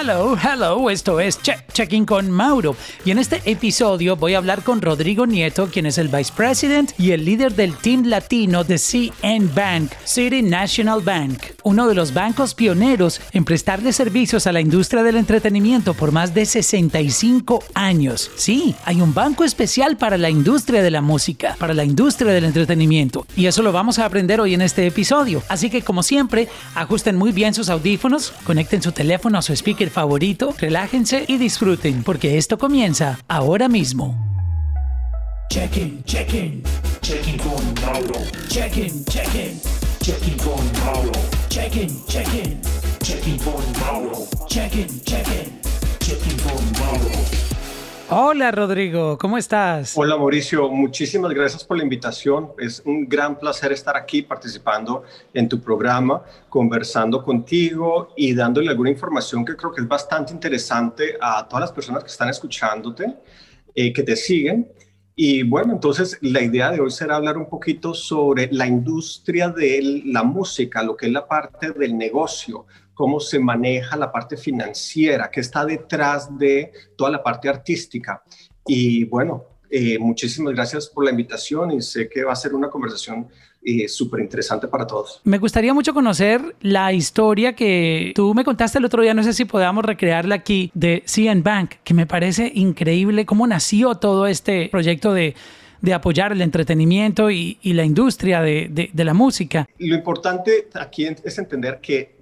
Hello, hello, esto es Check Checking con Mauro. Y en este episodio voy a hablar con Rodrigo Nieto, quien es el Vice President y el líder del Team Latino de CN Bank, City National Bank, uno de los bancos pioneros en prestarle servicios a la industria del entretenimiento por más de 65 años. Sí, hay un banco especial para la industria de la música, para la industria del entretenimiento. Y eso lo vamos a aprender hoy en este episodio. Así que como siempre, ajusten muy bien sus audífonos, conecten su teléfono a su speaker favorito, relájense y disfruten, porque esto comienza ahora mismo. Check-in, check-in, check-in con Mauro. Check-in, check-in, check-in con Mauro. Check-in, check-in, check-in con Mauro. Check-in, check-in. Hola Rodrigo, ¿cómo estás? Hola Mauricio, muchísimas gracias por la invitación. Es un gran placer estar aquí participando en tu programa, conversando contigo y dándole alguna información que creo que es bastante interesante a todas las personas que están escuchándote, eh, que te siguen. Y bueno, entonces la idea de hoy será hablar un poquito sobre la industria de la música, lo que es la parte del negocio, cómo se maneja la parte financiera, qué está detrás de toda la parte artística. Y bueno, eh, muchísimas gracias por la invitación y sé que va a ser una conversación eh, súper interesante para todos. Me gustaría mucho conocer la historia que tú me contaste el otro día, no sé si podamos recrearla aquí, de CN Bank, que me parece increíble cómo nació todo este proyecto de de apoyar el entretenimiento y, la industria de, de, la música. Lo importante aquí es entender que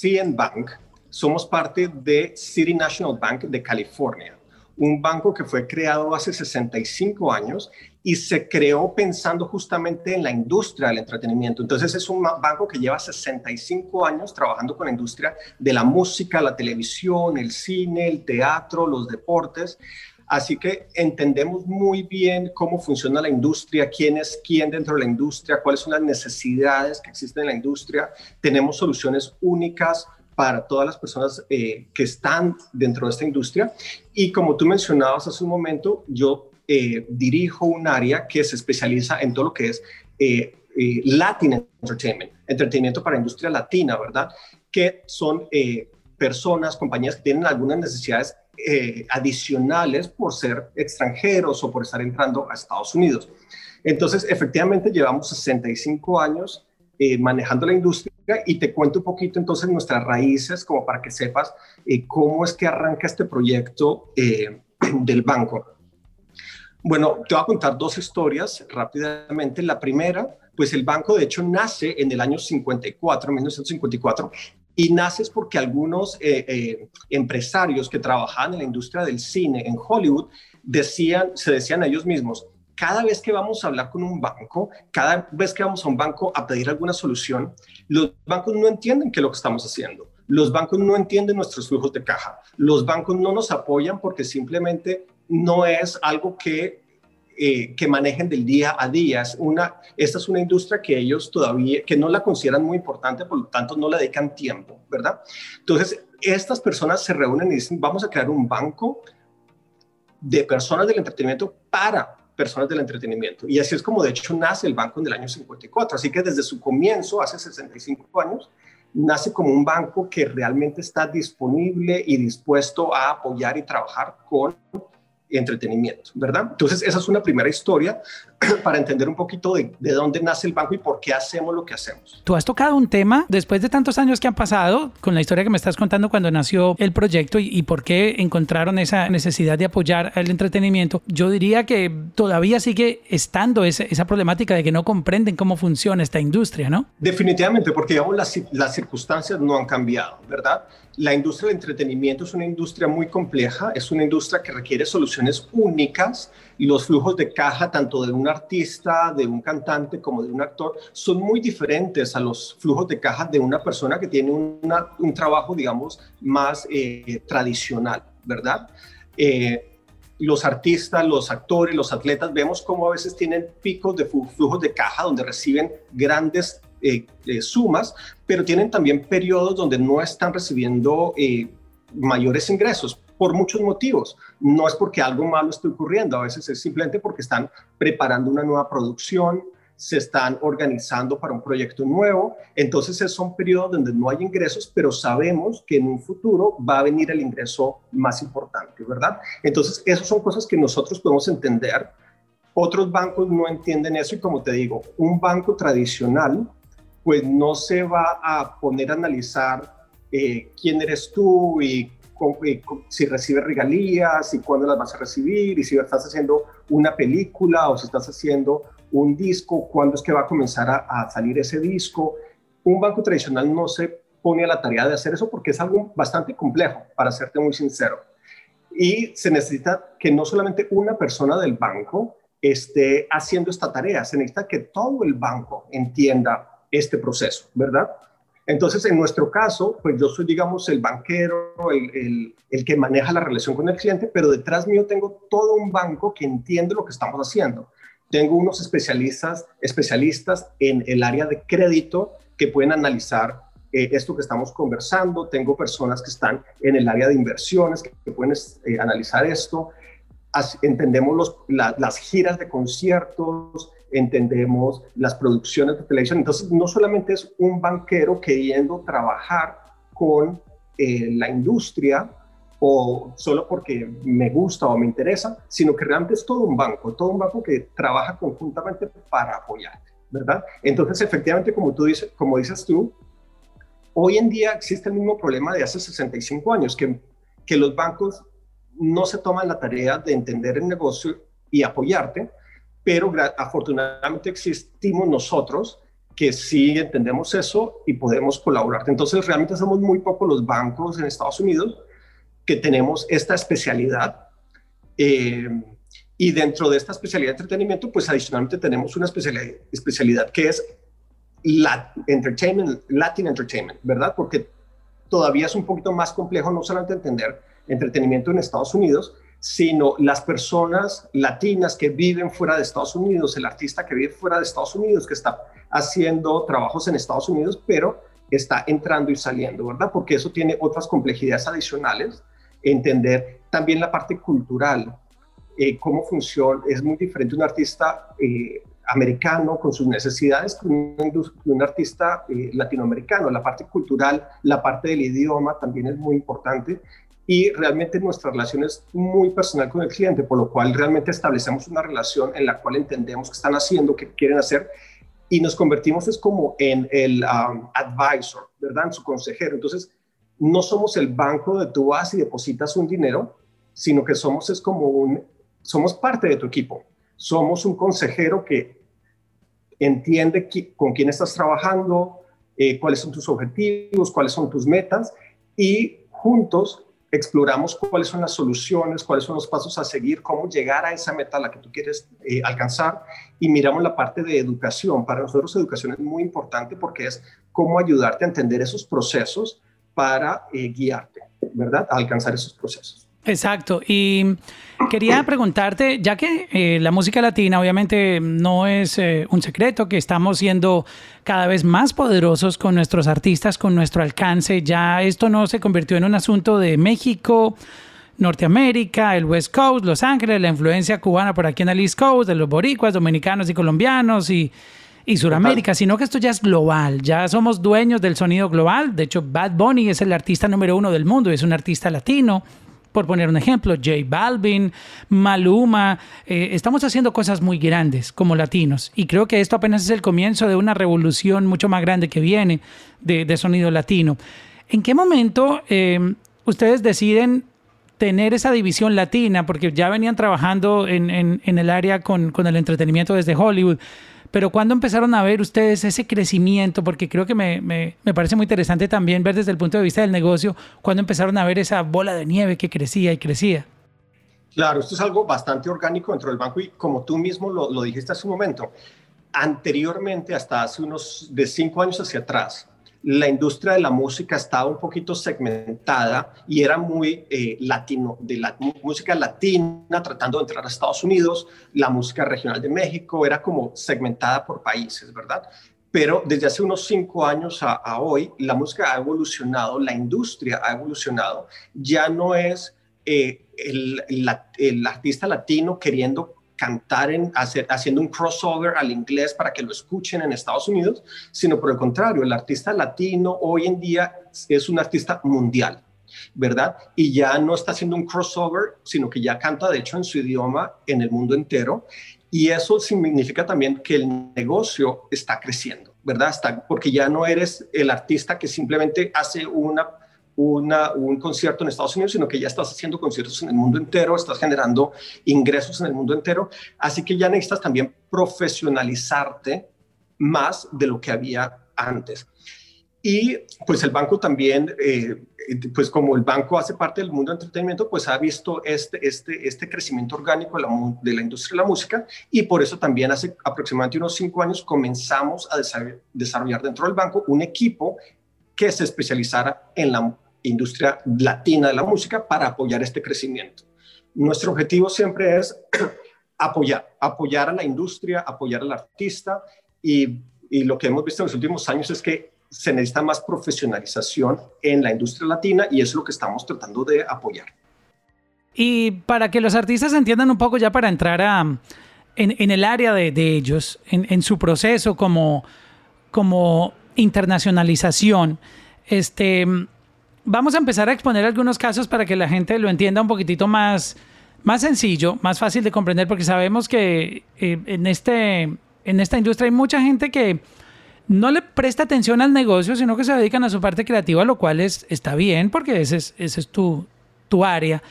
CN Bank somos parte de City National Bank de California, un banco que fue creado hace 65 años y se creó pensando justamente en la industria del entretenimiento. Entonces es un banco que lleva 65 años trabajando con la industria de la música, la televisión, el cine, el teatro, los deportes. Así que entendemos muy bien cómo funciona la industria, quién es quién dentro de la industria, cuáles son las necesidades que existen en la industria. Tenemos soluciones únicas para todas las personas eh, que están dentro de esta industria. Y como tú mencionabas hace un momento, yo eh, dirijo un área que se especializa en todo lo que es eh, Latin Entertainment, entretenimiento para industria latina, ¿verdad? Que son personas, compañías que tienen algunas necesidades eh, adicionales por ser extranjeros o por estar entrando a Estados Unidos. Entonces, efectivamente, llevamos 65 años eh, manejando la industria y te cuento un poquito entonces nuestras raíces como para que sepas eh, cómo es que arranca este proyecto del banco. Bueno, te voy a contar dos historias rápidamente. La primera, pues el banco de hecho nace en el año 54, 1954, y naces porque algunos eh, eh, empresarios que trabajaban en la industria del cine en Hollywood decían, se decían a ellos mismos, cada vez que vamos a hablar con un banco, cada vez que vamos a un banco a pedir alguna solución, los bancos no entienden qué es lo que estamos haciendo. Los bancos no entienden nuestros flujos de caja. Los bancos no nos apoyan porque simplemente no es algo que eh, que manejen del día a día. una, esta es una industria que ellos todavía, que no la consideran muy importante, por lo tanto no le dedican tiempo, ¿verdad? Entonces, estas personas se reúnen y dicen, vamos a crear un banco de personas del entretenimiento para personas del entretenimiento. Y así es como de hecho nace el banco en el año 54. Así que desde su comienzo, hace 65 años, nace como un banco que realmente está disponible y dispuesto a apoyar y trabajar con entretenimiento, ¿verdad? Entonces, esa es una primera historia para entender un poquito de, de, dónde nace el banco y por qué hacemos lo que hacemos. Tú has tocado un tema después de tantos años que han pasado con la historia que me estás contando cuando nació el proyecto y, por qué encontraron esa necesidad de apoyar el entretenimiento. Yo diría que todavía sigue estando esa, esa problemática de que no comprenden cómo funciona esta industria, ¿no? Definitivamente, porque digamos las, las circunstancias no han cambiado, ¿verdad? La industria del entretenimiento es una industria muy compleja, es una industria que requiere soluciones únicas y los flujos de caja tanto de un artista, de un cantante como de un actor son muy diferentes a los flujos de caja de una persona que tiene un trabajo, digamos, más eh, tradicional, ¿verdad? Eh, los artistas, los actores, los atletas, vemos cómo a veces tienen picos de flujos de caja donde reciben grandes eh, sumas, pero tienen también periodos donde no están recibiendo eh, mayores ingresos por muchos motivos. No es porque algo malo esté ocurriendo, a veces es simplemente porque están preparando una nueva producción, se están organizando para un proyecto nuevo. Entonces, es un periodo donde no hay ingresos, pero sabemos que en un futuro va a venir el ingreso más importante, ¿verdad? Entonces, esas son cosas que nosotros podemos entender. Otros bancos no entienden eso y como te digo, un banco tradicional pues no se va a poner a analizar eh, quién eres tú y, si recibes regalías y cuándo las vas a recibir y si estás haciendo una película o si estás haciendo un disco, cuándo es que va a comenzar a, salir ese disco. Un banco tradicional no se pone a la tarea de hacer eso porque es algo bastante complejo, para serte muy sincero. Y se necesita que no solamente una persona del banco esté haciendo esta tarea, se necesita que todo el banco entienda este proceso, ¿verdad? Entonces, en nuestro caso, pues yo soy, digamos, el banquero, el, el, que maneja la relación con el cliente, pero detrás mío tengo todo un banco que entiende lo que estamos haciendo. Tengo unos especialistas, especialistas en el área de crédito que pueden analizar eh, esto que estamos conversando. Tengo personas que están en el área de inversiones que, pueden eh, analizar esto. entendemos los, las giras de conciertos, entendemos las producciones de televisión. Entonces, no solamente es un banquero queriendo trabajar con eh, la industria, o solo porque me gusta o me interesa, sino que realmente es todo un banco, todo un banco que trabaja conjuntamente para apoyarte, ¿verdad? Entonces, efectivamente, como tú dices, como dices tú, hoy en día existe el mismo problema de hace 65 años, que, que los bancos no se toman la tarea de entender el negocio y apoyarte, pero afortunadamente existimos nosotros que sí entendemos eso y podemos colaborar. Entonces, realmente somos muy pocos los bancos en Estados Unidos que tenemos esta especialidad. Eh, y dentro de esta especialidad de entretenimiento, pues adicionalmente tenemos una especialidad, especialidad que es la entertainment, Latin Entertainment, ¿verdad? Porque todavía es un poquito más complejo no solamente entender entretenimiento en Estados Unidos, sino las personas latinas que viven fuera de Estados Unidos, el artista que vive fuera de Estados Unidos, que está haciendo trabajos en Estados Unidos, pero está entrando y saliendo, ¿verdad? Porque eso tiene otras complejidades adicionales entender también la parte cultural, eh, cómo funciona, es muy diferente un artista eh, americano con sus necesidades que un, artista eh, latinoamericano. La parte cultural, la parte del idioma también es muy importante y realmente nuestra relación es muy personal con el cliente, por lo cual realmente establecemos una relación en la cual entendemos qué están haciendo, qué quieren hacer y nos convertimos es como en el um, advisor, ¿verdad? En su consejero. Entonces, no somos el banco donde tú vas y depositas un dinero, sino que somos es como un, somos parte de tu equipo. Somos un consejero que entiende con quién estás trabajando, eh, cuáles son tus objetivos, cuáles son tus metas y juntos exploramos cuáles son las soluciones, cuáles son los pasos a seguir, cómo llegar a esa meta la que tú quieres eh, alcanzar y miramos la parte de educación. Para nosotros educación es muy importante porque es cómo ayudarte a entender esos procesos para eh, guiarte, ¿verdad? A alcanzar esos procesos. Exacto. Y quería preguntarte, ya que eh, la música latina obviamente no es eh, un secreto, que estamos siendo cada vez más poderosos con nuestros artistas, con nuestro alcance, ya esto no se convirtió en un asunto de México, Norteamérica, el West Coast, Los Ángeles, la influencia cubana por aquí en el East Coast, de los boricuas, dominicanos y colombianos y y Sudamérica, sino que esto ya es global, ya somos dueños del sonido global. De hecho, Bad Bunny es el artista número uno del mundo, es un artista latino. Por poner un ejemplo, J Balvin, Maluma, eh, estamos haciendo cosas muy grandes como latinos y creo que esto apenas es el comienzo de una revolución mucho más grande que viene de, sonido latino. ¿En qué momento eh, ustedes deciden tener esa división latina? Porque ya venían trabajando en, el área con el entretenimiento desde Hollywood pero ¿cuándo empezaron a ver ustedes ese crecimiento? Porque creo que me, me, me, parece muy interesante también ver desde el punto de vista del negocio, cuándo empezaron a ver esa bola de nieve que crecía y crecía. Claro, esto es algo bastante orgánico dentro del banco y como tú mismo lo, lo dijiste hace un momento, anteriormente, hasta hace unos de cinco años hacia atrás, la industria de la música estaba un poquito segmentada y era muy eh, latino, de la música latina tratando de entrar a Estados Unidos, la música regional de México era como segmentada por países, ¿verdad? Pero desde hace unos cinco años a, hoy, la música ha evolucionado, la industria ha evolucionado, ya no es eh, el, el artista latino queriendo cantar en, hacer, haciendo un crossover al inglés para que lo escuchen en Estados Unidos, sino por el contrario, el artista latino hoy en día es un artista mundial. ¿verdad? Y ya no está haciendo un crossover, sino que ya canta, de hecho, en su idioma en el mundo entero. Y eso significa también que el negocio está creciendo, ¿verdad? Está, porque ya no eres el artista que simplemente hace una un concierto en Estados Unidos, sino que ya estás haciendo conciertos en el mundo entero, estás generando ingresos en el mundo entero, así que ya necesitas también profesionalizarte más de lo que había antes. Y pues el banco también, eh, pues como el banco hace parte del mundo del entretenimiento, pues ha visto este, este, este crecimiento orgánico de la, de la industria de la música y por eso también hace aproximadamente unos cinco años comenzamos a desarrollar dentro del banco un equipo que se especializara en la industria latina de la música para apoyar este crecimiento. Nuestro objetivo siempre es apoyar, apoyar a la industria, apoyar al artista y, y lo que hemos visto en los últimos años es que se necesita más profesionalización en la industria latina y eso es lo que estamos tratando de apoyar. Y para que los artistas entiendan un poco ya para entrar a, en, en el área de, de ellos, en, en, su proceso como, como internacionalización, este, vamos a empezar a exponer algunos casos para que la gente lo entienda un poquitito más, más sencillo, más fácil de comprender, porque sabemos que eh, en, este, en esta industria hay mucha gente que no le presta atención al negocio, sino que se dedican a su parte creativa, lo cual es, está bien, porque ese es, ese es tu, tu área.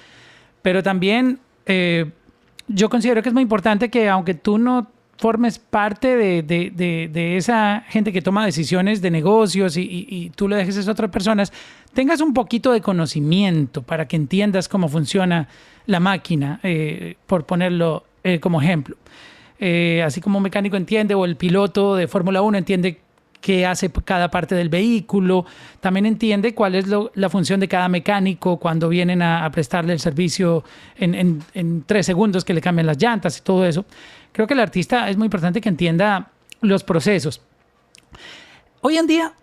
Pero también eh, yo considero que es muy importante que aunque tú no formes parte de, de, de, de, esa gente que toma decisiones de negocios y, y, tú le dejes a otras personas, tengas un poquito de conocimiento para que entiendas cómo funciona la máquina, eh, por ponerlo eh, como ejemplo. Eh, así como un mecánico entiende o el piloto de Fórmula 1 entiende qué hace cada parte del vehículo, también entiende cuál es la función de cada mecánico cuando vienen a, prestarle el servicio en, tres segundos que le cambian las llantas y todo eso creo que el artista es muy importante que entienda los procesos. Hoy en día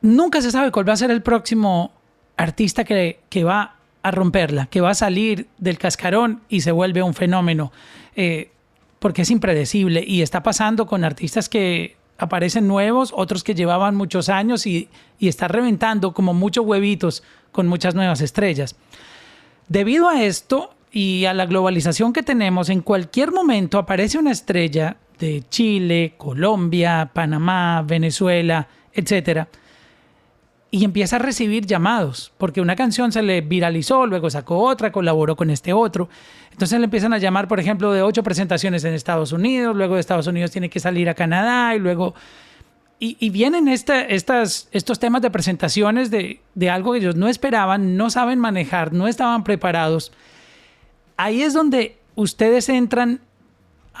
nunca se sabe cuál va a ser el próximo artista que, que va a romperla, que va a salir del cascarón y se vuelve un fenómeno, eh, porque es impredecible y está pasando con artistas que aparecen nuevos, otros que llevaban muchos años y, y está reventando como muchos huevitos con muchas nuevas estrellas. Debido a esto, y a la globalización que tenemos, en cualquier momento aparece una estrella de Chile, Colombia, Panamá, Venezuela, etcétera, y empieza a recibir llamados, porque una canción se le viralizó, luego sacó otra, colaboró con este otro. Entonces le empiezan a llamar, por ejemplo, de ocho presentaciones en Estados Unidos, luego de Estados Unidos tiene que salir a Canadá y luego... Y, vienen estas, estos temas de presentaciones de, de algo que ellos no esperaban, no saben manejar, no estaban preparados ahí es donde ustedes entran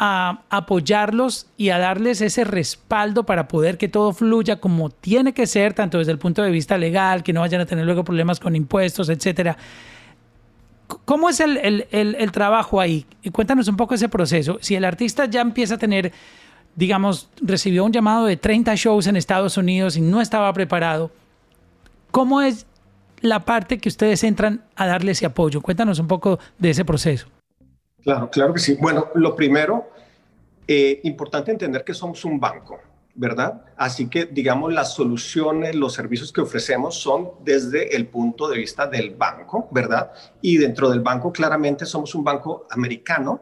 a apoyarlos y a darles ese respaldo para poder que todo fluya como tiene que ser, tanto desde el punto de vista legal, que no vayan a tener luego problemas con impuestos, etcétera. ¿Cómo es el, el, el, el trabajo ahí? Y cuéntanos un poco ese proceso. Si el artista ya empieza a tener, digamos, recibió un llamado de 30 shows en Estados Unidos y no estaba preparado, ¿cómo es la parte que ustedes entran a darle ese apoyo. Cuéntanos un poco de ese proceso. Claro, claro que sí. Bueno, lo primero, eh, importante entender que somos un banco, ¿verdad? Así que, digamos, las soluciones, los servicios que ofrecemos son desde el punto de vista del banco, ¿verdad? Y dentro del banco, claramente, somos un banco americano,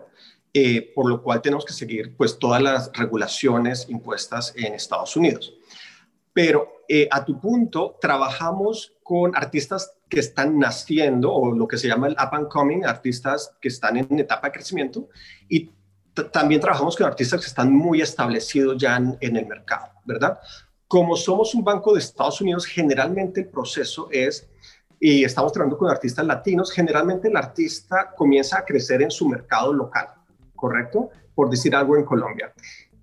eh, por lo cual tenemos que seguir, pues, todas las regulaciones impuestas en Estados Unidos. Pero eh, a tu punto, trabajamos con artistas que están naciendo o lo que se llama el up and coming, artistas que están en etapa de crecimiento y también trabajamos con artistas que están muy establecidos ya en, en, el mercado, ¿verdad? Como somos un banco de Estados Unidos, generalmente el proceso es, y estamos trabajando con artistas latinos, generalmente el artista comienza a crecer en su mercado local, ¿correcto? Por decir algo en Colombia.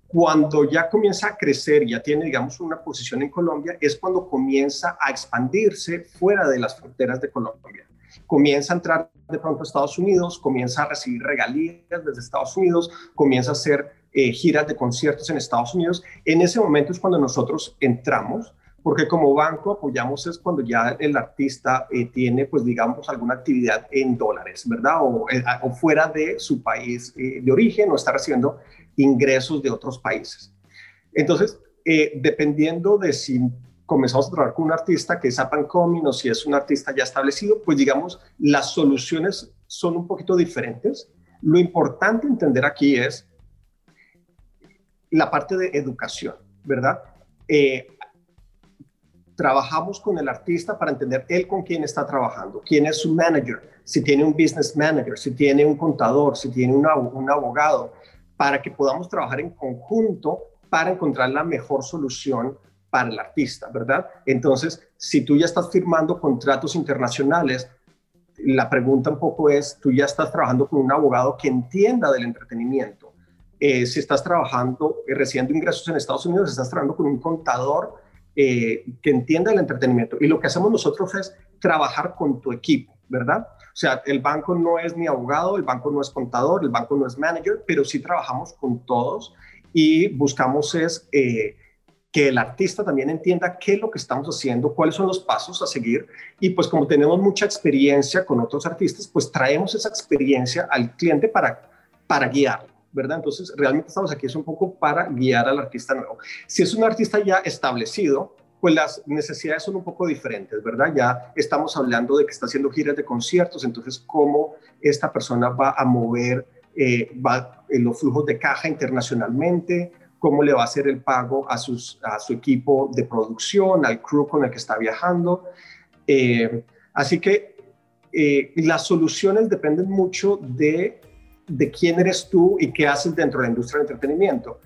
Cuando ya comienza a crecer, ya tiene, digamos, una posición en Colombia, es cuando comienza a expandirse fuera de las fronteras de Colombia. Comienza a entrar de pronto a Estados Unidos, comienza a recibir regalías desde Estados Unidos, comienza a hacer eh, giras de conciertos en Estados Unidos. En ese momento es cuando nosotros entramos, porque como banco apoyamos es cuando ya el artista eh, tiene, pues digamos, alguna actividad en dólares, ¿verdad? O, eh, o fuera de su país eh, de origen o está recibiendo ingresos de otros países. Entonces, dependiendo de si comenzamos a trabajar con un artista que es up and coming o si es un artista ya establecido, pues digamos, las soluciones son un poquito diferentes. Lo importante entender aquí es la parte de educación, ¿verdad? Eh, trabajamos con el artista para entender él con quién está trabajando, quién es su manager, si tiene un business manager, si tiene un contador, si tiene un abogado, para que podamos trabajar en conjunto para encontrar la mejor solución para el artista, ¿verdad? Entonces, si tú ya estás firmando contratos internacionales, la pregunta un poco es, tú ya estás trabajando con un abogado que entienda del entretenimiento. Eh, si estás trabajando, eh, recibiendo ingresos en Estados Unidos, estás trabajando con un contador eh, que entienda el entretenimiento. Y lo que hacemos nosotros es trabajar con tu equipo, ¿verdad? O sea, el banco no es ni abogado, el banco no es contador, el banco no es manager, pero sí trabajamos con todos y buscamos es que el artista también entienda qué es lo que estamos haciendo, cuáles son los pasos a seguir. Y pues como tenemos mucha experiencia con otros artistas, pues traemos esa experiencia al cliente para, para guiarlo. ¿verdad? Entonces, realmente estamos aquí es un poco para guiar al artista nuevo. Si es un artista ya establecido, pues las necesidades son un poco diferentes, ¿verdad? Ya estamos hablando de que está haciendo giras de conciertos, entonces, ¿cómo esta persona va a mover eh, va, eh, los flujos de caja internacionalmente? cómo le va a hacer el pago a, sus, a su equipo de producción, al crew con el que está viajando. Eh, así que las soluciones dependen mucho de, de quién eres tú y qué haces dentro de la industria del entretenimiento.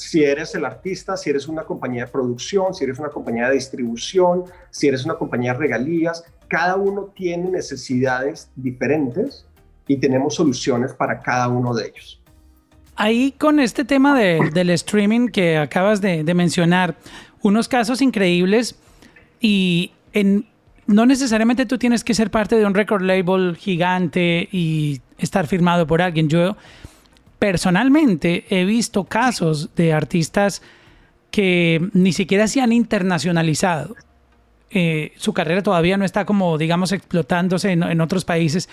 Si eres el artista, si eres una compañía de producción, si eres una compañía de distribución, si eres una compañía de regalías, cada uno tiene necesidades diferentes y tenemos soluciones para cada uno de ellos. Ahí con este tema del streaming que acabas de, mencionar, unos casos increíbles y en, no necesariamente tú tienes que ser parte de un record label gigante y estar firmado por alguien. Yo personalmente he visto casos de artistas que ni siquiera se han internacionalizado. Eh, su carrera todavía no está como, digamos, explotándose en otros países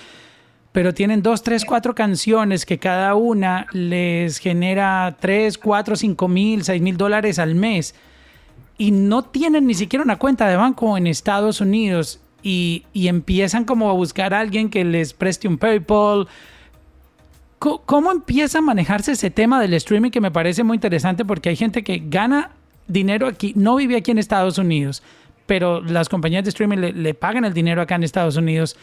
pero tienen dos, tres, cuatro canciones que cada una les genera tres, cuatro, cinco mil, seis mil dólares al mes y no tienen ni siquiera una cuenta de banco en Estados Unidos y, empiezan como a buscar a alguien que les preste un PayPal. ¿Cómo, empieza a manejarse ese tema del streaming que me parece muy interesante porque hay gente que gana dinero aquí, no vive aquí en Estados Unidos, pero las compañías de streaming le, pagan el dinero acá en Estados Unidos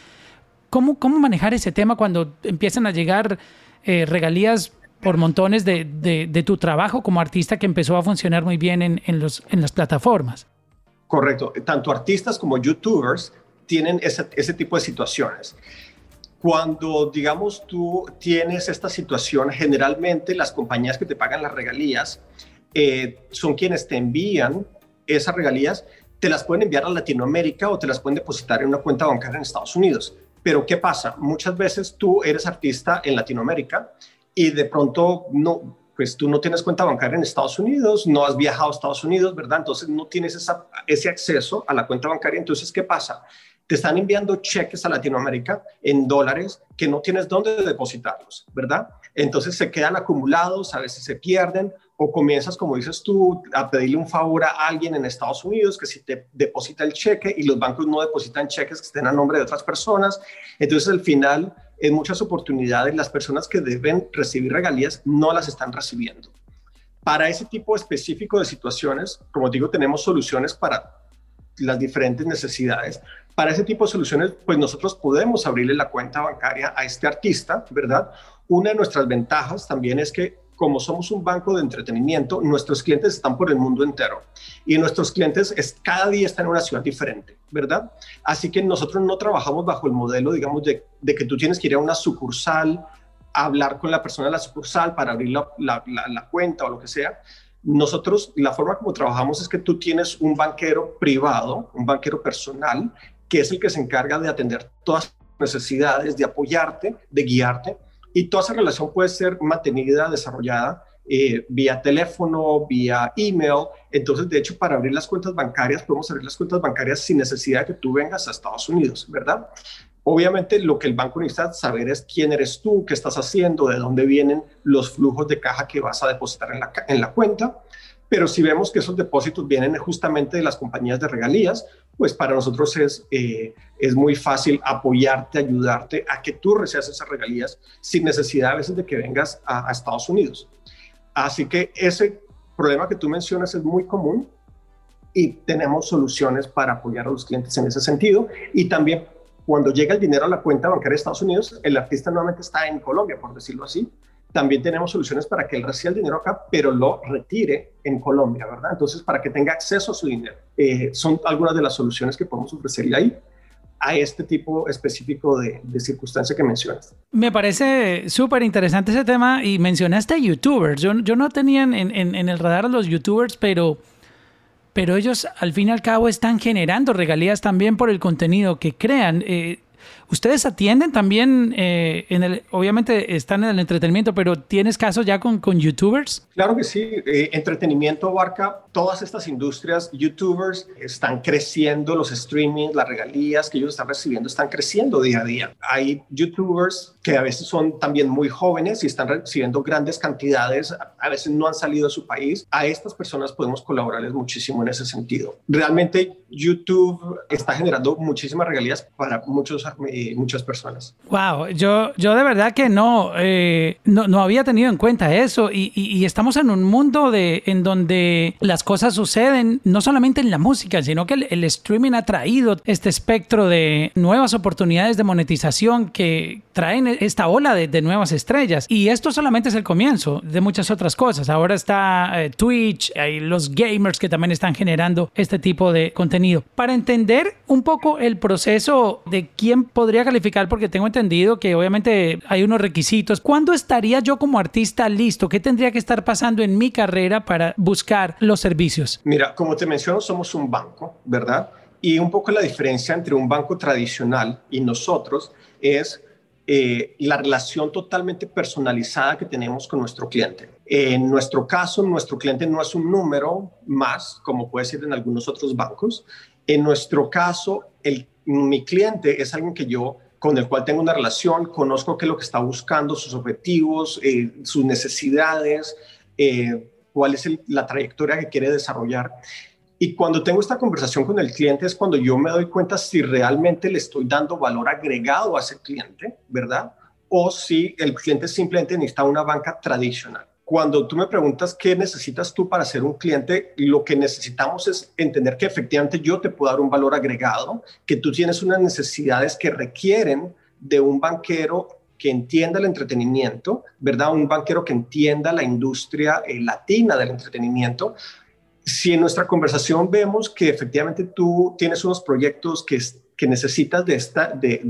¿Cómo, cómo manejar ese tema cuando empiezan a llegar eh, regalías por montones de, de, tu trabajo como artista que empezó a funcionar muy bien en, en, los, en las plataformas? Correcto. Tanto artistas como youtubers tienen ese, ese tipo de situaciones. Cuando, digamos, tú tienes esta situación, generalmente las compañías que te pagan las regalías eh, son quienes te envían esas regalías, te las pueden enviar a Latinoamérica o te las pueden depositar en una cuenta bancaria en Estados Unidos. Pero ¿qué pasa? Muchas veces tú eres artista en Latinoamérica y de pronto no, pues tú no tienes cuenta bancaria en Estados Unidos, no has viajado a Estados Unidos, ¿verdad? Entonces no tienes ese acceso a la cuenta bancaria. Entonces, ¿qué pasa? Te están enviando cheques a Latinoamérica en dólares que no tienes dónde depositarlos, ¿verdad? Entonces se quedan acumulados, a veces se pierden o comienzas, como dices tú, a pedirle un favor a alguien en Estados Unidos que si te deposita el cheque y los bancos no depositan cheques que estén a nombre de otras personas. Entonces, al final, en muchas oportunidades, las personas que deben recibir regalías no las están recibiendo. Para ese tipo específico de situaciones, como digo, tenemos soluciones para las diferentes necesidades. Para ese tipo de soluciones, pues nosotros podemos abrirle la cuenta bancaria a este artista, ¿verdad? Una de nuestras ventajas también es que como somos un banco de entretenimiento, nuestros clientes están por el mundo entero y nuestros clientes es, cada día están en una ciudad diferente, ¿verdad? Así que nosotros no trabajamos bajo el modelo, digamos, de, que tú tienes que ir a una sucursal, hablar con la persona de la sucursal para abrir la, la cuenta o lo que sea. Nosotros, la forma como trabajamos es que tú tienes un banquero privado, un banquero personal, es el que se encarga de atender todas las necesidades, de apoyarte, de guiarte y toda esa relación puede ser mantenida, desarrollada eh, vía teléfono, vía email. Entonces, de hecho, para abrir las cuentas bancarias, podemos abrir las cuentas bancarias sin necesidad de que tú vengas a Estados Unidos, ¿verdad? Obviamente, lo que el banco necesita saber es quién eres tú, qué estás haciendo, de dónde vienen los flujos de caja que vas a depositar en la, en la cuenta. Pero si vemos que esos depósitos vienen justamente de las compañías de regalías, pues para nosotros es, eh, es muy fácil apoyarte, ayudarte a que tú recibas esas regalías sin necesidad a veces de que vengas a, a Estados Unidos. Así que ese problema que tú mencionas es muy común y tenemos soluciones para apoyar a los clientes en ese sentido. Y también cuando llega el dinero a la cuenta bancaria de Estados Unidos, el artista nuevamente está en Colombia, por decirlo así. También tenemos soluciones para que él reciba el dinero acá, pero lo retire en Colombia, ¿verdad? Entonces, para que tenga acceso a su dinero. Eh, son algunas de las soluciones que podemos ofrecerle ahí a este tipo específico de, circunstancia que mencionas. Me parece súper interesante ese tema y mencionaste youtubers. Yo, yo no tenía en, en, el radar a los youtubers, pero, pero ellos al fin y al cabo están generando regalías también por el contenido que crean. Eh, ¿Ustedes atienden también, eh, en el, obviamente están en el entretenimiento, pero tienes casos ya con, con youtubers? Claro que sí, eh, entretenimiento abarca todas estas industrias, youtubers están creciendo, los streamings, las regalías que ellos están recibiendo están creciendo día a día. Hay youtubers que a veces son también muy jóvenes y están recibiendo grandes cantidades, a veces no han salido de su país. A estas personas podemos colaborarles muchísimo en ese sentido. Realmente YouTube está generando muchísimas regalías para muchos muchas personas. Wow, yo, yo de verdad que no, eh, no, no, había tenido en cuenta eso y, estamos en un mundo de, en donde las cosas suceden no solamente en la música, sino que el, streaming ha traído este espectro de nuevas oportunidades de monetización que traen esta ola de, de nuevas estrellas. Y esto solamente es el comienzo de muchas otras cosas. Ahora está eh, Twitch, hay los gamers que también están generando este tipo de contenido. Para entender un poco el proceso de quién podría calificar porque tengo entendido que obviamente hay unos requisitos. ¿Cuándo estaría yo como artista listo? ¿Qué tendría que estar pasando en mi carrera para buscar los servicios? Mira, como te menciono, somos un banco, ¿verdad? Y un poco la diferencia entre un banco tradicional y nosotros es eh, la relación totalmente personalizada que tenemos con nuestro cliente. En nuestro caso, nuestro cliente no es un número más, como puede ser en algunos otros bancos. En nuestro caso, el mi cliente es alguien que yo con el cual tengo una relación, conozco qué es lo que está buscando, sus objetivos, eh, sus necesidades, eh, cuál es la trayectoria que quiere desarrollar. Y cuando tengo esta conversación con el cliente es cuando yo me doy cuenta si realmente le estoy dando valor agregado a ese cliente, ¿verdad? O si el cliente simplemente necesita una banca tradicional cuando tú me preguntas qué necesitas tú para ser un cliente, lo que necesitamos es entender que efectivamente yo te puedo dar un valor agregado, que tú tienes unas necesidades que requieren de un banquero que entienda el entretenimiento, ¿verdad? Un banquero que entienda la industria eh, latina del entretenimiento. Si en nuestra conversación vemos que efectivamente tú tienes unos proyectos que necesitas de,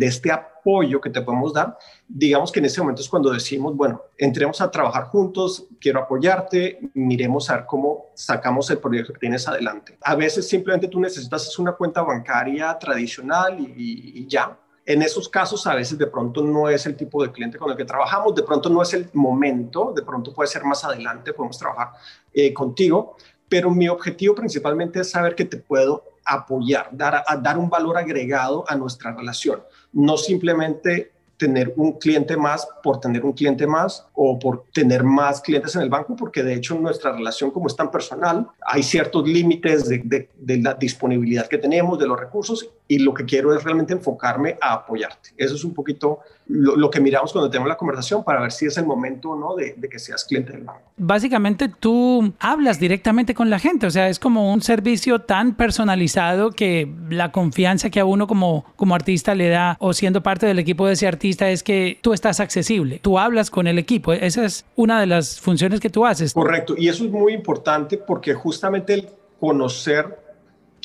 este apoyo que te podemos dar, digamos que en ese momento es cuando decimos, bueno, entremos a trabajar juntos, quiero apoyarte, miremos a ver cómo sacamos el proyecto que tienes adelante. A veces simplemente tú necesitas una cuenta bancaria tradicional y, y ya. En esos casos a veces de pronto no es el tipo de cliente con el que trabajamos, de pronto no es el momento, de pronto puede ser más adelante, podemos trabajar eh, contigo, pero mi objetivo principalmente es saber que te puedo apoyar, dar, a, dar un valor agregado a nuestra relación, no simplemente tener un cliente más por tener un cliente más o por tener más clientes en el banco, porque de hecho nuestra relación como es tan personal, hay ciertos límites de, de, la disponibilidad que tenemos, de los recursos, y lo que quiero es realmente enfocarme a apoyarte. Eso es un poquito lo, que miramos cuando tenemos la conversación para ver si es el momento o no de, de, que seas cliente del banco. Básicamente tú hablas directamente con la gente, o sea, es como un servicio tan personalizado que la confianza que a uno como, como artista le da o siendo parte del equipo de ese artista es que tú estás accesible, tú hablas con el equipo, esa es una de las funciones que tú haces. Correcto, y eso es muy importante porque justamente el conocer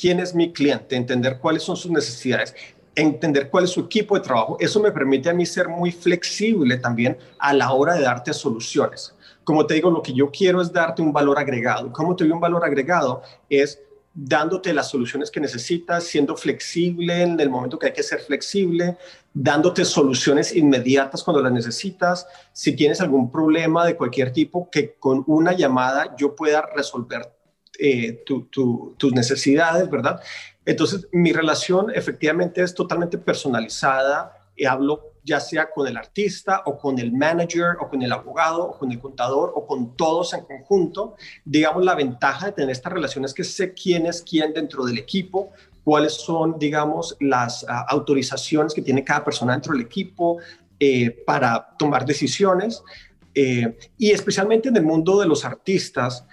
quién es mi cliente, entender cuáles son sus necesidades, entender cuál es su equipo de trabajo, eso me permite a mí ser muy flexible también a la hora de darte soluciones. Como te digo, lo que yo quiero es darte un valor agregado. ¿Cómo te doy un valor agregado? Es dándote las soluciones que necesitas, siendo flexible en el momento que hay que ser flexible, dándote soluciones inmediatas cuando las necesitas. Si tienes algún problema de cualquier tipo, que con una llamada yo pueda resolver eh, tus necesidades, ¿verdad? Entonces, mi relación efectivamente es totalmente personalizada y hablo ya sea con el artista o con el manager o con el abogado o con el contador o con todos en conjunto. Digamos, la ventaja de tener esta relación es que sé quién es quién dentro del equipo, cuáles son, digamos, las ah, autorizaciones que tiene cada persona dentro del equipo eh, para tomar decisiones. Eh, y especialmente en el mundo de los artistas,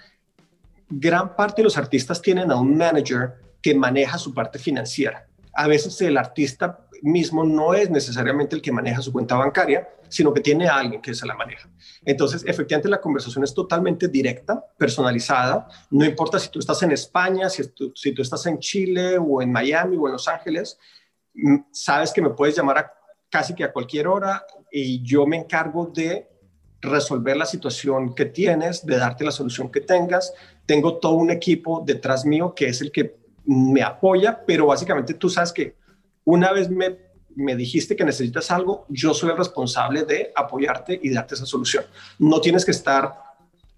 gran parte de los artistas tienen a un manager que maneja su parte financiera. A veces el artista mismo no es necesariamente el que maneja su cuenta bancaria, sino que tiene a alguien que se la maneja. Entonces, efectivamente, la conversación es totalmente directa, personalizada. No importa si tú estás en España, si tú, si tú estás en Chile o en Miami o en Los Ángeles, mm, sabes que me puedes llamar a casi que a cualquier hora y yo me encargo de resolver la situación que tienes, de darte la solución que tengas. Tengo todo un equipo detrás mío que es el que me apoya, pero básicamente tú sabes que una vez me, me dijiste que necesitas algo, yo soy el responsable de apoyarte y darte esa solución. No tienes que estar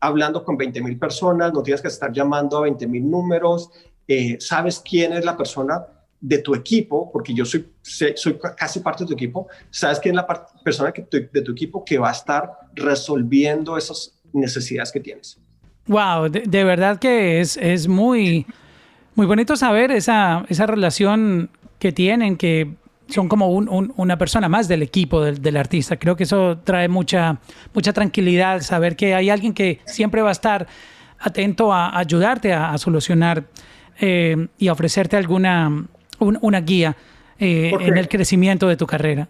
hablando con 20 mil personas, no tienes que estar llamando a 20 mil números, eh, sabes quién es la persona de tu equipo, porque yo soy, soy casi parte de tu equipo, sabes quién es la persona que, de tu equipo que va a estar resolviendo esas necesidades que tienes. Wow, de, verdad que es, es muy, muy bonito saber esa, esa relación que tienen, que son como una persona más del equipo del, artista. Creo que eso trae mucha, mucha tranquilidad, saber que hay alguien que siempre va a estar atento a ayudarte a, solucionar eh, y a ofrecerte alguna una guía eh, en el crecimiento de tu carrera.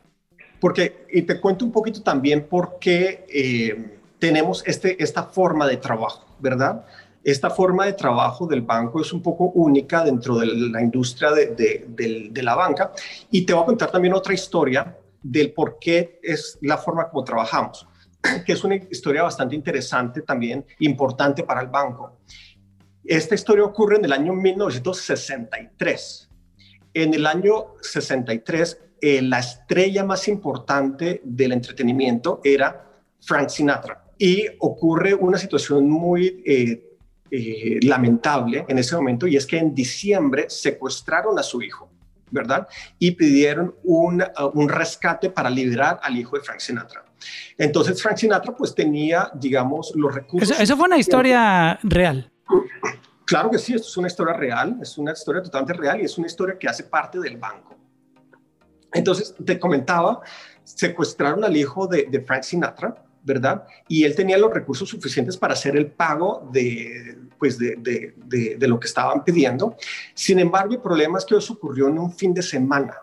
Porque, y te cuento un poquito también por qué eh, tenemos este, esta forma de trabajo, ¿verdad? esta forma de trabajo del banco es un poco única dentro de la industria de, la banca. Y te voy a contar también otra historia del por qué es la forma como trabajamos, que es una historia bastante interesante también, importante para el banco. Esta historia ocurre en el año 1963. En el año 63, eh, la estrella más importante del entretenimiento era Frank Sinatra. Y ocurre una situación muy eh, eh, lamentable en ese momento y es que en diciembre secuestraron a su hijo, ¿verdad? Y pidieron un, uh, un rescate para liberar al hijo de Frank Sinatra. Entonces Frank Sinatra pues tenía, digamos, los recursos. Eso, fue una historia real. Claro que sí, esto es una historia real, es una historia totalmente real y es una historia que hace parte del banco. Entonces, te comentaba, secuestraron al hijo de, de Frank Sinatra, ¿verdad? Y él tenía los recursos suficientes para hacer el pago de, pues de, de, de, lo que estaban pidiendo. Sin embargo, el problema es que eso ocurrió en un fin de semana.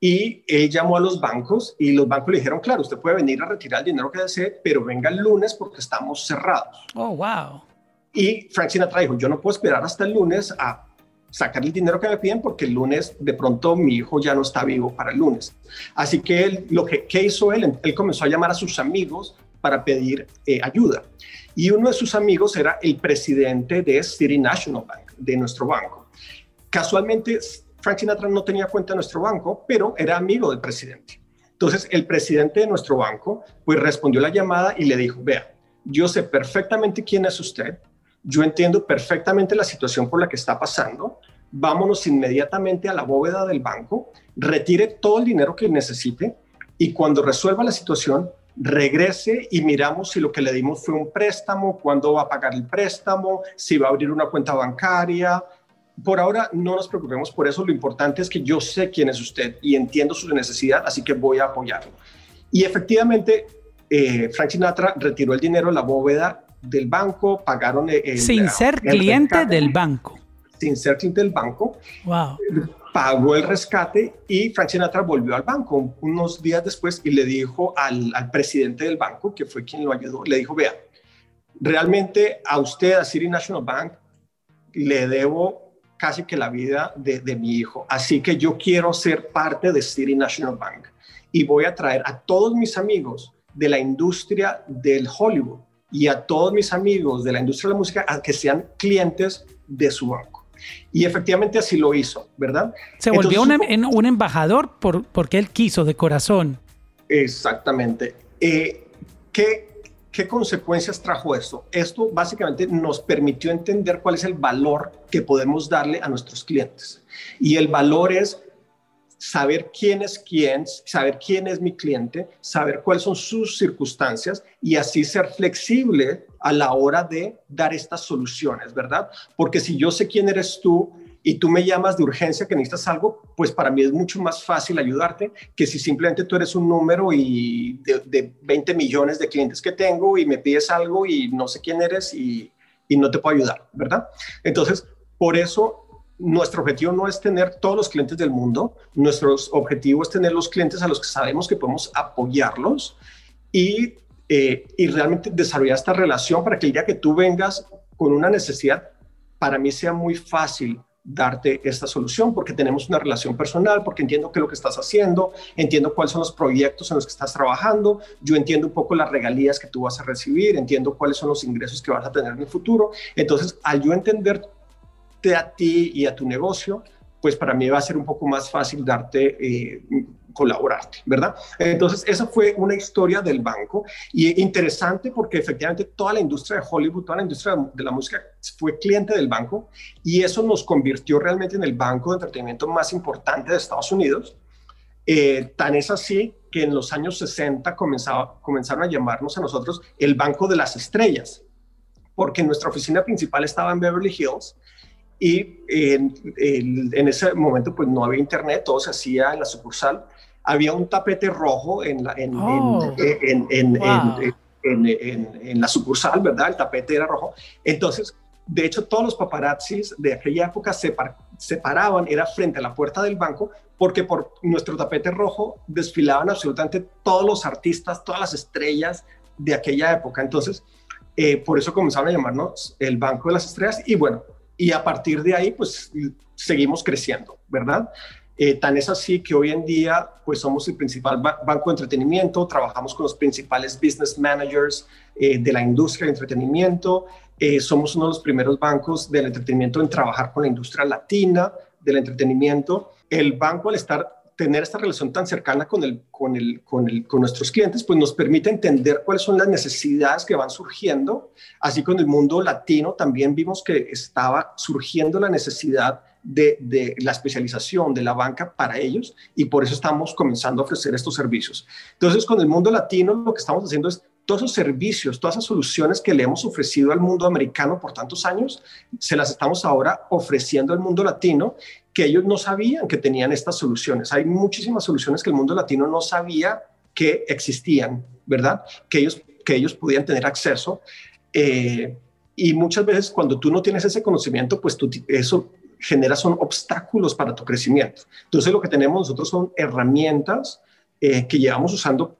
Y él llamó a los bancos y los bancos le dijeron, claro, usted puede venir a retirar el dinero que desee, pero venga el lunes porque estamos cerrados. Oh, wow. Y Frank Sinatra dijo, yo no puedo esperar hasta el lunes a sacar el dinero que me piden porque el lunes de pronto mi hijo ya no está vivo para el lunes. Así que él, lo que ¿qué hizo él, él comenzó a llamar a sus amigos para pedir eh, ayuda. Y uno de sus amigos era el presidente de City National Bank, de nuestro banco. Casualmente, Frank Sinatra no tenía cuenta en nuestro banco, pero era amigo del presidente. Entonces, el presidente de nuestro banco, pues respondió la llamada y le dijo, vea, yo sé perfectamente quién es usted, yo entiendo perfectamente la situación por la que está pasando, vámonos inmediatamente a la bóveda del banco, retire todo el dinero que necesite y cuando resuelva la situación, regrese y miramos si lo que le dimos fue un préstamo, cuándo va a pagar el préstamo, si va a abrir una cuenta bancaria. Por ahora no nos preocupemos por eso, lo importante es que yo sé quién es usted y entiendo su necesidad, así que voy a apoyarlo. Y efectivamente, eh, Frank Sinatra retiró el dinero de la bóveda del banco, pagaron... El, Sin ser cliente del banco. Sin ser cliente del banco. Wow pagó el rescate y Frank Sinatra volvió al banco unos días después y le dijo al, presidente del banco, que fue quien lo ayudó, le dijo, vea, realmente a usted, a City National Bank, le debo casi que la vida de, de mi hijo, así que yo quiero ser parte de City National Bank y voy a traer a todos mis amigos de la industria del Hollywood y a todos mis amigos de la industria de la música a que sean clientes de su banco. Y efectivamente así lo hizo, ¿verdad? Se volvió un, em, un, embajador por, porque él quiso de corazón. Exactamente. Eh, ¿qué, ¿Qué consecuencias trajo esto? Esto básicamente nos permitió entender cuál es el valor que podemos darle a nuestros clientes. Y el valor es saber quién es quién, saber quién es mi cliente, saber cuáles son sus circunstancias y así ser flexible a la hora de dar estas soluciones, ¿verdad? Porque si yo sé quién eres tú y tú me llamas de urgencia que necesitas algo, pues para mí es mucho más fácil ayudarte que si simplemente tú eres un número y de, 20 millones de clientes que tengo y me pides algo y no sé quién eres y, y no te puedo ayudar, ¿verdad? Entonces, por eso nuestro objetivo no es tener todos los clientes del mundo, nuestro objetivo es tener los clientes a los que sabemos que podemos apoyarlos y, eh, y realmente desarrollar esta relación para que el día que tú vengas con una necesidad, para mí sea muy fácil darte esta solución porque tenemos una relación personal, porque entiendo qué es lo que estás haciendo, entiendo cuáles son los proyectos en los que estás trabajando, yo entiendo un poco las regalías que tú vas a recibir, entiendo cuáles son los ingresos que vas a tener en el futuro. Entonces, al yo entender a ti y a tu negocio, pues para mí va a ser un poco más fácil darte, eh, colaborarte, ¿verdad? Entonces, esa fue una historia del banco y interesante porque efectivamente toda la industria de Hollywood, toda la industria de la música fue cliente del banco y eso nos convirtió realmente en el banco de entretenimiento más importante de Estados Unidos. Eh, tan es así que en los años 60 comenzaba, comenzaron a llamarnos a nosotros el Banco de las Estrellas, porque nuestra oficina principal estaba en Beverly Hills y en, ese momento pues no había internet, todo se hacía en la sucursal. Había un tapete rojo en la, en, oh. en, la sucursal, ¿verdad? El tapete era rojo. Entonces, de hecho, todos los paparazzis de aquella época se, se paraban, era frente a la puerta del banco, porque por nuestro tapete rojo desfilaban absolutamente todos los artistas, todas las estrellas de aquella época. Entonces, eh, por eso comenzaron a llamarnos el Banco de las Estrellas. Y bueno, y a partir de ahí, pues seguimos creciendo, ¿verdad? Eh, tan es así que hoy en día, pues somos el principal banco de entretenimiento, trabajamos con los principales business managers eh, de la industria de entretenimiento, eh, somos uno de los primeros bancos del entretenimiento en trabajar con la industria latina del entretenimiento. El banco al estar tener esta relación tan cercana con, el, con, el, con, el, con nuestros clientes, pues nos permite entender cuáles son las necesidades que van surgiendo. Así con el mundo latino también vimos que estaba surgiendo la necesidad de, de, la especialización de la banca para ellos y por eso estamos comenzando a ofrecer estos servicios. Entonces, con el mundo latino lo que estamos haciendo es todos esos servicios, todas esas soluciones que le hemos ofrecido al mundo americano por tantos años, se las estamos ahora ofreciendo al mundo latino, que ellos no sabían que tenían estas soluciones. Hay muchísimas soluciones que el mundo latino no sabía que existían, ¿verdad? Que ellos, que ellos podían tener acceso. Eh, y muchas veces cuando tú no tienes ese conocimiento, pues eso genera son obstáculos para tu crecimiento. Entonces lo que tenemos nosotros son herramientas eh, que llevamos usando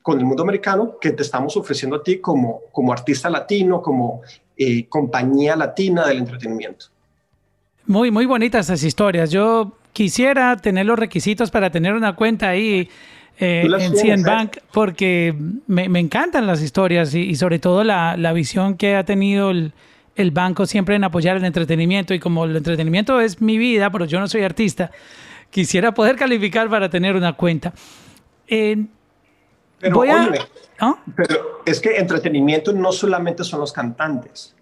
con el mundo americano que te estamos ofreciendo a ti como, como artista latino, como eh, compañía latina del entretenimiento. Muy, muy bonitas esas historias. Yo quisiera tener los requisitos para tener una cuenta ahí eh, en CN ¿eh? Bank porque me, me, encantan las historias y, sobre todo la, la, visión que ha tenido el, el, banco siempre en apoyar el entretenimiento y como el entretenimiento es mi vida, pero yo no soy artista, quisiera poder calificar para tener una cuenta. Pero, ¿Ah? pero es que entretenimiento no solamente son los cantantes.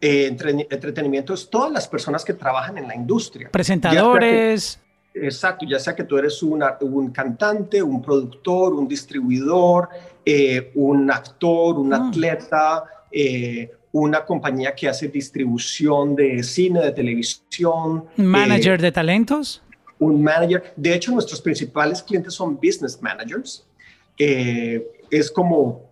Eh, entretenimiento es todas las personas que trabajan en la industria. Presentadores. exacto, ya sea que tú eres un, un cantante, un productor, un distribuidor, eh, un actor, un ah. atleta, eh, una compañía que hace distribución de cine, de televisión. ¿Manager de talentos? Un manager. De hecho, nuestros principales clientes son business managers. Eh, es como,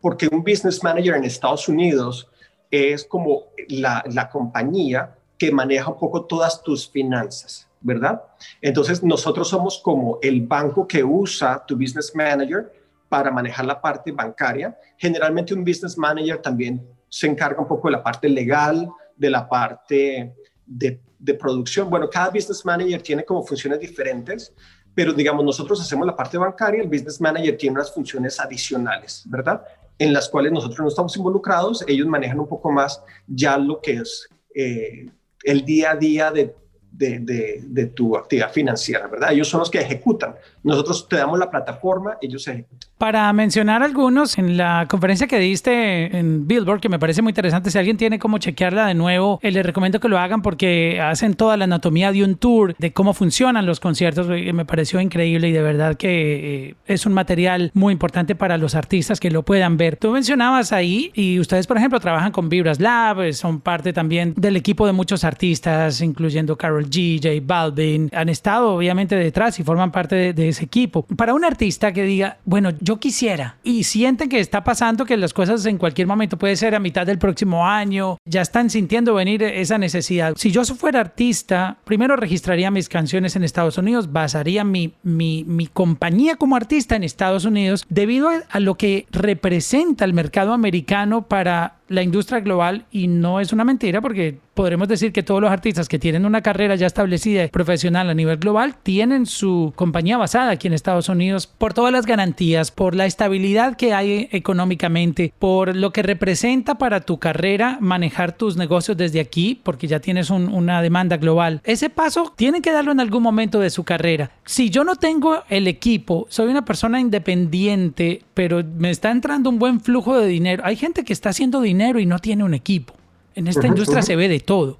porque un business manager en Estados Unidos es como la, la compañía que maneja un poco todas tus finanzas, ¿verdad? Entonces nosotros somos como el banco que usa tu business manager para manejar la parte bancaria. Generalmente un business manager también se encarga un poco de la parte legal, de la parte de, de producción. Bueno, cada business manager tiene como funciones diferentes, pero digamos, nosotros hacemos la parte bancaria, el business manager tiene unas funciones adicionales, ¿verdad? En las cuales nosotros no estamos involucrados, ellos manejan un poco más ya lo que es eh, el día a día de de, tu actividad financiera, ¿verdad? Ellos son los que ejecutan. Nosotros te damos la plataforma, ellos ejecutan. Para mencionar algunos, en la conferencia que diste en Billboard, que me parece muy interesante, si alguien tiene cómo chequearla de nuevo, eh, les recomiendo que lo hagan porque hacen toda la anatomía de un tour, de cómo funcionan los conciertos, eh, me pareció increíble y de verdad que eh, es un material muy importante para los artistas que lo puedan ver. Tú mencionabas ahí, y ustedes, por ejemplo, trabajan con Vibras Lab, son parte también del equipo de muchos artistas, incluyendo Carol G, J Balvin, han estado obviamente detrás y forman parte de, ese equipo. Para un artista que diga, bueno, yo quisiera y sienten que está pasando que las cosas en cualquier momento puede ser a mitad del próximo año, ya están sintiendo venir esa necesidad. Si yo fuera artista, primero registraría mis canciones en Estados Unidos, basaría mi, mi, compañía como artista en Estados Unidos debido a lo que representa el mercado americano para la industria global y no es una mentira porque podremos decir que todos los artistas que tienen una carrera ya establecida profesional a nivel global tienen su compañía basada aquí en Estados Unidos por todas las garantías, por la estabilidad que hay económicamente, por lo que representa para tu carrera manejar tus negocios desde aquí porque ya tienes una demanda global. Ese paso tienen que darlo en algún momento de su carrera. Si yo no tengo el equipo, soy una persona independiente, pero me está entrando un buen flujo de dinero. Hay gente que está haciendo dinero y no tiene un equipo. En esta industria se ve de todo.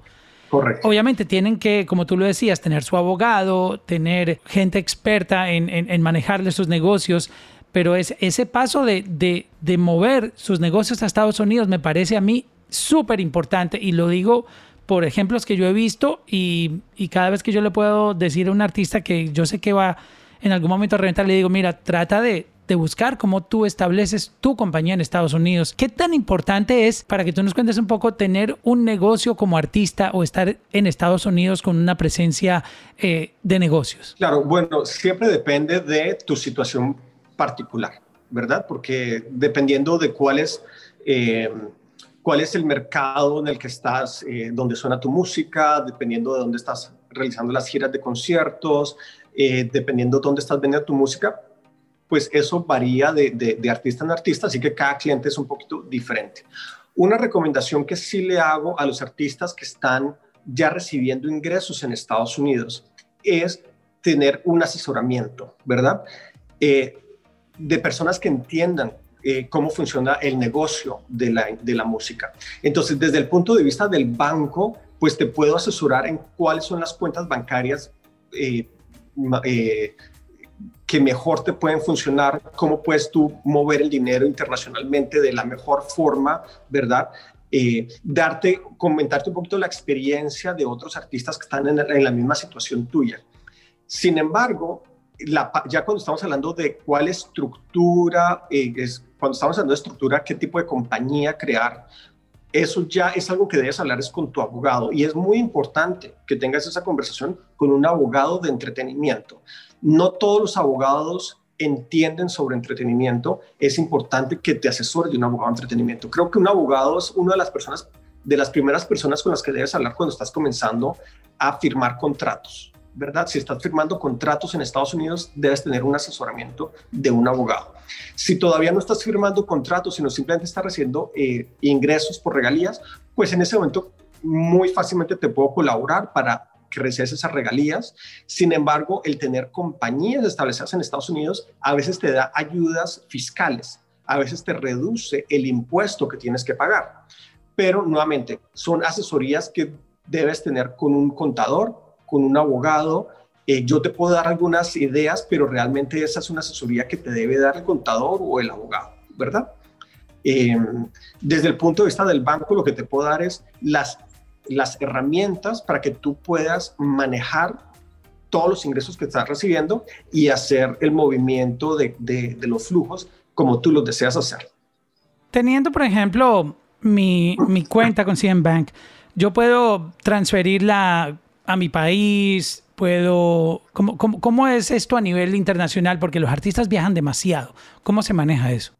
Correcto. Obviamente tienen que, como tú lo decías, tener su abogado, tener gente experta en, en, manejarle sus negocios, pero es, ese paso de, de, de, mover sus negocios a Estados Unidos me parece a mí súper importante y lo digo por ejemplos que yo he visto y, y, cada vez que yo le puedo decir a un artista que yo sé que va en algún momento a reventar, le digo, mira, trata de, de buscar cómo tú estableces tu compañía en Estados Unidos. ¿Qué tan importante es, para que tú nos cuentes un poco, tener un negocio como artista o estar en Estados Unidos con una presencia eh, de negocios? Claro, bueno, siempre depende de tu situación particular, ¿verdad? Porque dependiendo de cuál es... Eh, cuál es el mercado en el que estás, eh, donde suena tu música, dependiendo de dónde estás realizando las giras de conciertos, dependiendo de dónde estás vendiendo tu música, pues eso varía de, artista en artista, así que cada cliente es un poquito diferente. Una recomendación que sí le hago a los artistas que están ya recibiendo ingresos en Estados Unidos es tener un asesoramiento, ¿verdad? Eh, de personas que entiendan eh, cómo funciona el negocio de la, de la música. Entonces, desde el punto de vista del banco, pues te puedo asesorar en cuáles son las cuentas bancarias eh, que mejor te pueden funcionar, cómo puedes tú mover el dinero internacionalmente de la mejor forma, ¿verdad? Eh, darte, comentarte un poquito la experiencia de otros artistas que están en, la misma situación tuya. Sin embargo, ya cuando estamos hablando de cuál estructura, eh, es, cuando estamos hablando de estructura, qué tipo de compañía crear, eso ya es algo que debes hablar es con tu abogado y es muy importante que tengas esa conversación con un abogado de entretenimiento no todos los abogados entienden sobre entretenimiento, es importante que te asesores de un abogado de entretenimiento. Creo que un abogado es una de las personas, de las primeras personas con las que debes hablar cuando estás comenzando a firmar contratos, ¿verdad? Si estás firmando contratos en Estados Unidos, debes tener un asesoramiento de un abogado. Si todavía no estás firmando contratos, sino simplemente estás recibiendo eh, ingresos por regalías, pues en ese momento muy fácilmente te puedo colaborar para que recibes esas regalías. Sin embargo, el tener compañías establecidas en Estados Unidos a veces te da ayudas fiscales, a veces te reduce el impuesto que tienes que pagar. Pero nuevamente, son asesorías que debes tener con un contador, con un abogado. Eh, yo te puedo dar algunas ideas, pero realmente esa es una asesoría que te debe dar el contador o el abogado, ¿verdad? Eh, desde el punto de vista del banco, lo que te puedo dar es las las herramientas para que tú puedas manejar todos los ingresos que estás recibiendo y hacer el movimiento de, los flujos como tú los deseas hacer. Teniendo, por ejemplo, mi, cuenta con CM Bank, yo puedo transferirla a mi país, puedo... ¿cómo, cómo, es esto a nivel internacional? Porque los artistas viajan demasiado. ¿Cómo se maneja eso?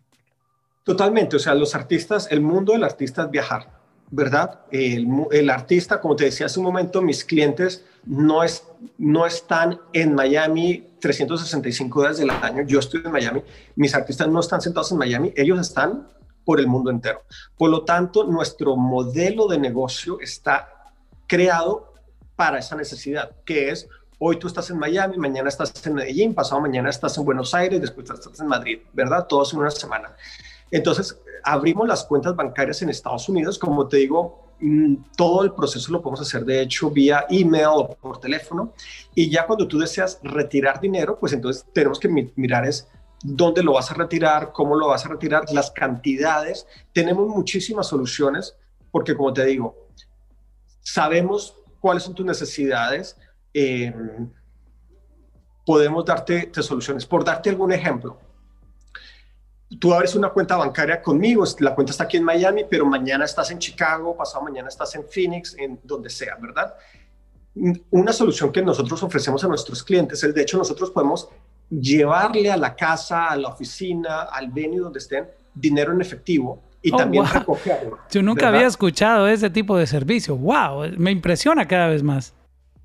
Totalmente, o sea, los artistas, el mundo del artista es viajar. ¿Verdad? El, artista, como te decía hace un momento, mis clientes no, es, no están en Miami 365 días del año, yo estoy en Miami, mis artistas no están sentados en Miami, ellos están por el mundo entero. Por lo tanto, nuestro modelo de negocio está creado para esa necesidad, que es hoy tú estás en Miami, mañana estás en Medellín, pasado mañana estás en Buenos Aires, después estás en Madrid, ¿verdad? Todos en una semana. Entonces, abrimos las cuentas bancarias en Estados Unidos, como te digo, mm, todo el proceso lo podemos hacer de hecho vía email o por teléfono y ya cuando tú deseas retirar dinero, pues entonces tenemos que mirar es dónde lo vas a retirar, cómo lo vas a retirar, las cantidades. Tenemos muchísimas soluciones porque como te digo, sabemos cuáles son tus necesidades. Em, podemos darte soluciones. Por darte algún ejemplo, tú abres una cuenta bancaria conmigo, la cuenta está aquí en Miami, pero mañana estás en Chicago, pasado mañana estás en Phoenix, en donde sea, ¿verdad? Una solución que nosotros ofrecemos a nuestros clientes es, de hecho, nosotros podemos llevarle a la casa, a la oficina, al venue donde estén, dinero en efectivo y oh, también recogerlo. Yo nunca había escuchado ese tipo de servicio. ¡Wow! Me impresiona cada vez más.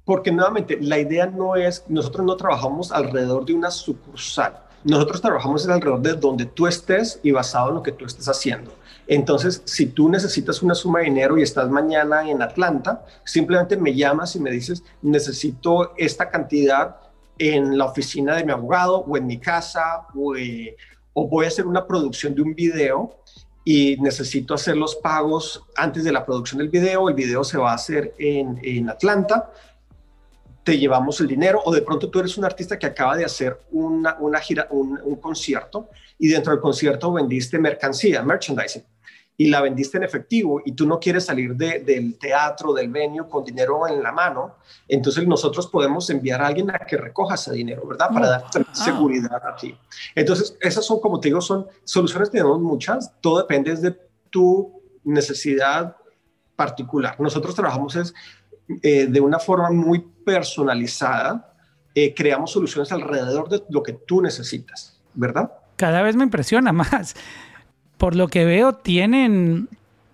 Porque nuevamente, la idea no es, nosotros no trabajamos alrededor de una sucursal nosotros trabajamos alrededor de donde tú estés y basado en lo que tú estés haciendo. Entonces, si tú necesitas una suma de dinero y estás mañana en Atlanta, simplemente me llamas y me dices, necesito esta cantidad en la oficina de mi abogado o en mi casa o, eh, voy a hacer una producción de un video y necesito hacer los pagos antes de la producción del video. El video se va a hacer en, en Atlanta te llevamos el dinero o de pronto tú eres un artista que acaba de hacer una, una gira, un, concierto y dentro del concierto vendiste mercancía, merchandising, y la vendiste en efectivo y tú no quieres salir del teatro, del venue con dinero en la mano, entonces nosotros podemos enviar a alguien a que recoja ese dinero, ¿verdad? Para dar ah. seguridad a ti. Entonces, esas son, como te digo, son soluciones, tenemos muchas, todo depende de tu necesidad particular. Nosotros trabajamos es eh, de una forma muy personalizada, eh, creamos soluciones alrededor de lo que tú necesitas, ¿verdad? Cada vez me impresiona más. Por lo que veo, tienen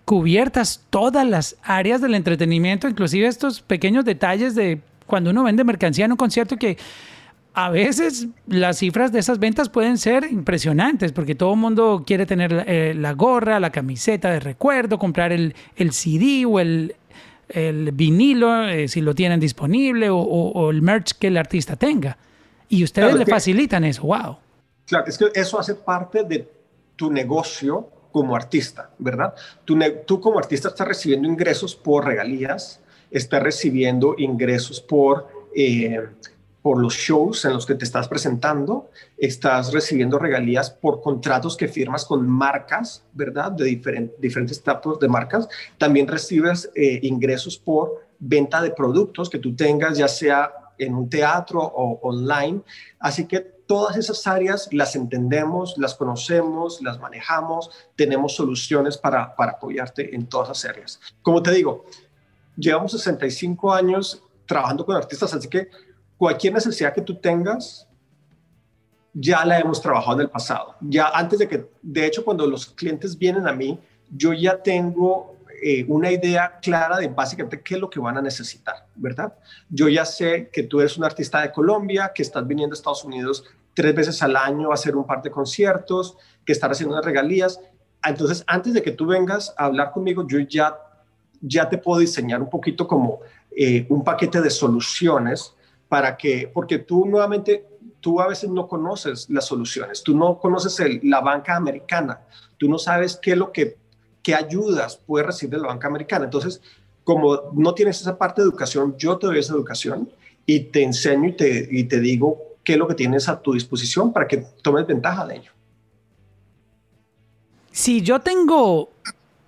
cubiertas todas las áreas del entretenimiento, inclusive estos pequeños detalles de cuando uno vende mercancía en un concierto que a veces las cifras de esas ventas pueden ser impresionantes porque todo el mundo quiere tener eh, la gorra, la camiseta de recuerdo, comprar el, el CD o el, el vinilo, eh, si lo tienen disponible, o, el merch que el artista tenga. Y ustedes le facilitan eso, wow. Claro, es que eso hace parte de tu negocio como artista, ¿verdad? Tú, tú como artista estás recibiendo ingresos por regalías, estás recibiendo ingresos por eh, por los shows en los que te estás presentando, estás recibiendo regalías por contratos que firmas con marcas, ¿verdad? De diferentes tipos de marcas. También recibes eh, ingresos por venta de productos que tú tengas, ya sea en un teatro o online. Así que todas esas áreas las entendemos, las conocemos, las manejamos, tenemos soluciones para, para apoyarte en todas esas áreas. Como te digo, llevamos 65 años trabajando con artistas, así que cualquier necesidad que tú tengas, ya la hemos trabajado en el pasado. Ya antes de que, de hecho, cuando los clientes vienen a mí, yo ya tengo eh, una idea clara de básicamente qué es lo que van a necesitar, ¿verdad? Yo ya sé que tú eres un artista de Colombia, que estás viniendo a Estados Unidos tres veces al año a hacer un par de conciertos, que estás haciendo unas regalías. Entonces, antes de que tú vengas a hablar conmigo, yo ya, ya te puedo diseñar un poquito como eh, un paquete de soluciones para que, porque tú nuevamente, tú a veces no conoces las soluciones, tú no conoces la banca americana, tú no sabes qué es lo que, qué ayudas puede recibir de la banca americana. Entonces, como no tienes esa parte de educación, yo te doy esa educación y te enseño y te, y te digo qué es lo que tienes a tu disposición para que tomes ventaja de ello. Si yo tengo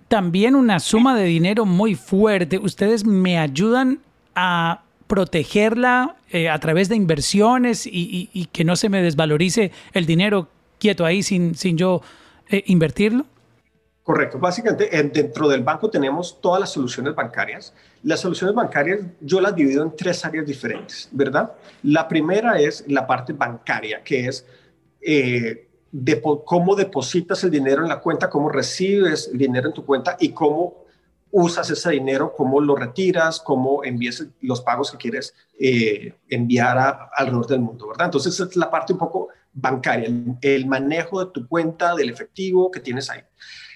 también una suma de dinero muy fuerte, ustedes me ayudan a protegerla eh, a través de inversiones y, que no se me desvalorice el dinero quieto ahí sin, sin yo eh, invertirlo? Correcto. Básicamente, dentro del banco tenemos todas las soluciones bancarias. Las soluciones bancarias yo las divido en tres áreas diferentes, ¿verdad? La primera es la parte bancaria, que es eh, de cómo depositas el dinero en la cuenta, cómo recibes el dinero en tu cuenta y cómo usas ese dinero, cómo lo retiras, cómo envías los pagos que quieres eh, enviar a, alrededor del mundo, ¿verdad? Entonces, esa es la parte un poco bancaria, el, manejo de tu cuenta, del efectivo que tienes ahí.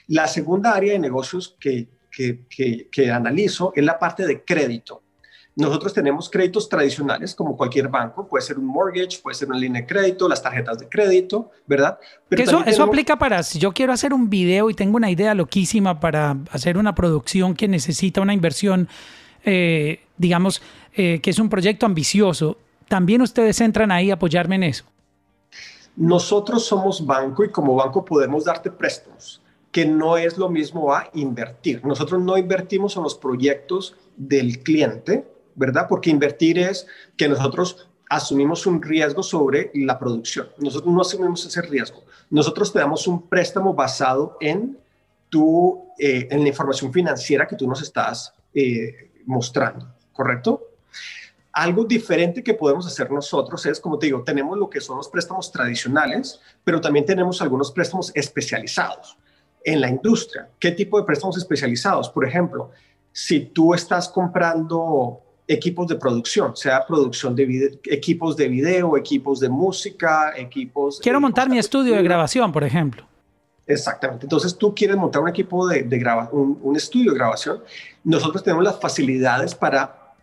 La segunda área de negocios que, que, que analizo es la parte de crédito. Nosotros tenemos créditos tradicionales como cualquier banco, puede ser un mortgage, puede ser una línea de crédito, las tarjetas de crédito, ¿verdad? Pero eso, eso aplica para si yo quiero hacer un video y tengo una idea loquísima para hacer una producción que necesita una inversión, eh, digamos, eh, que es un proyecto ambicioso, ¿también ustedes entran ahí a apoyarme en eso? Nosotros somos banco y como banco podemos darte préstamos que no es lo mismo a invertir. Nosotros no invertimos en los proyectos del cliente, ¿verdad? Porque invertir es que nosotros asumimos un riesgo sobre la producción. Nosotros no asumimos ese riesgo. Nosotros te damos un préstamo basado en, tu, eh, en la información financiera que tú nos estás eh, mostrando, ¿correcto? Algo diferente que podemos hacer nosotros es, como te digo, tenemos lo que son los préstamos tradicionales, pero también tenemos algunos préstamos especializados en la industria. ¿Qué tipo de préstamos especializados? Por ejemplo, si tú estás comprando equipos de producción, sea producción de equipos de video, equipos de música, equipos... Quiero montar mi estudio de grabación, por ejemplo. Exactamente. Entonces tú quieres montar un equipo de, de grabación, un, estudio de grabación. Nosotros tenemos las facilidades para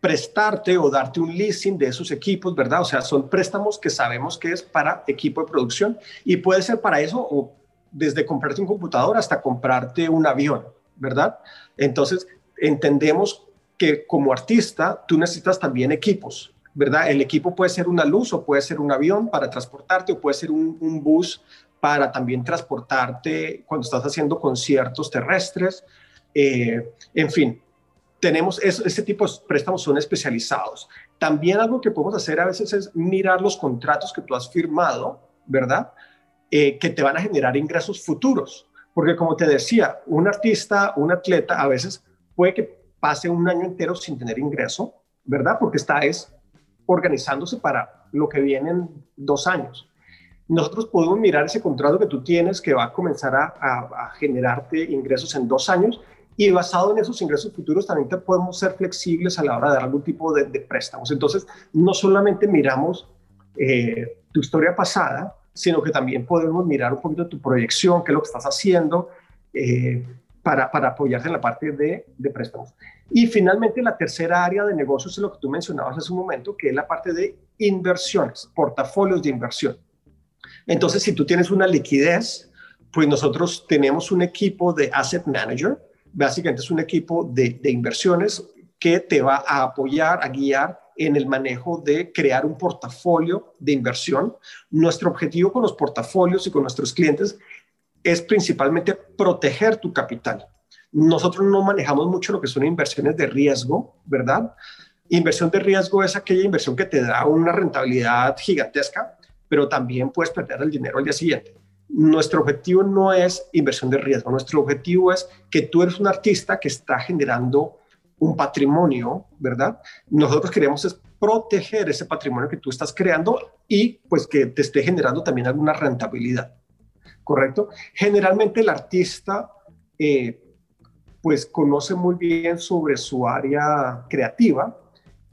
prestarte o darte un leasing de esos equipos, ¿verdad? O sea, son préstamos que sabemos que es para equipo de producción y puede ser para eso o desde comprarte un computador hasta comprarte un avión, ¿verdad? Entonces, entendemos que como artista tú necesitas también equipos, ¿verdad? El equipo puede ser una luz o puede ser un avión para transportarte o puede ser un, bus para también transportarte cuando estás haciendo conciertos terrestres. Eh, en fin, tenemos ese tipo de préstamos son especializados. También algo que podemos hacer a veces es mirar los contratos que tú has firmado, ¿verdad? Eh, que te van a generar ingresos futuros. Porque como te decía, un artista, un atleta, a veces puede que pase un año entero sin tener ingreso, ¿verdad? Porque está es organizándose para lo que vienen dos años. Nosotros podemos mirar ese contrato que tú tienes que va a comenzar a, generarte ingresos en dos años y basado en esos ingresos futuros también te podemos ser flexibles a la hora de dar algún tipo de, préstamos. Entonces, no solamente miramos eh, tu historia pasada, sino que también podemos mirar un poquito tu proyección, qué es lo que estás haciendo, eh, para, para apoyarte en la parte de, de, préstamos. Y finalmente, la tercera área de negocios es lo que tú mencionabas hace un momento, que es la parte de inversiones, portafolios de inversión. Entonces, si tú tienes una liquidez, pues nosotros tenemos un equipo de asset manager, básicamente es un equipo de, de inversiones que te va a apoyar, a guiar en el manejo de crear un portafolio de inversión. Nuestro objetivo con los portafolios y con nuestros clientes es principalmente proteger tu capital. Nosotros no manejamos mucho lo que son inversiones de riesgo, ¿verdad? Inversión de riesgo es aquella inversión que te da una rentabilidad gigantesca, pero también puedes perder el dinero al día siguiente. Nuestro objetivo no es inversión de riesgo, nuestro objetivo es que tú eres un artista que está generando un patrimonio, ¿verdad? Nosotros queremos es proteger ese patrimonio que tú estás creando y pues que te esté generando también alguna rentabilidad. ¿Correcto? Generalmente el artista eh, pues conoce muy bien sobre su área creativa,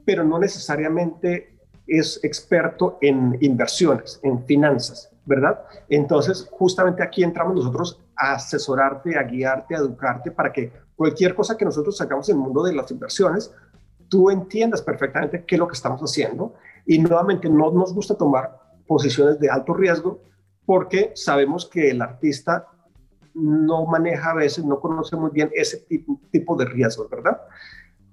pero no necesariamente es experto en inversiones, en finanzas, ¿verdad? Entonces, justamente aquí entramos nosotros a asesorarte, a guiarte, a educarte para que cualquier cosa que nosotros sacamos en el mundo de las inversiones, tú entiendas perfectamente qué es lo que estamos haciendo. Y nuevamente, no nos gusta tomar posiciones de alto riesgo, porque sabemos que el artista no maneja a veces, no conoce muy bien ese tipo, tipo de riesgos, ¿verdad?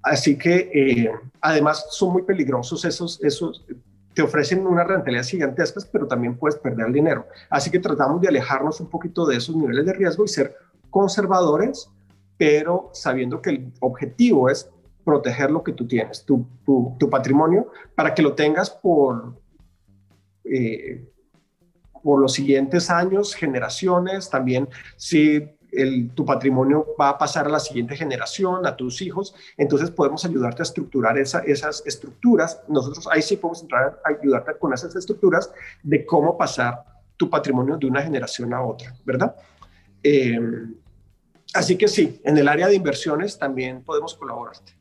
Así que eh, además son muy peligrosos esos, esos, te ofrecen unas rentabilidades gigantescas, pero también puedes perder el dinero. Así que tratamos de alejarnos un poquito de esos niveles de riesgo y ser conservadores, pero sabiendo que el objetivo es proteger lo que tú tienes, tu, tu, tu patrimonio, para que lo tengas por, eh, por los siguientes años, generaciones, también si tu patrimonio va a pasar a la siguiente generación, a tus hijos, entonces podemos ayudarte a estructurar esas estructuras. Nosotros ahí sí podemos entrar a ayudarte con esas estructuras de cómo pasar tu patrimonio de una generación a otra, ¿verdad? Eh, así que sí, en el área de inversiones también podemos colaborarte.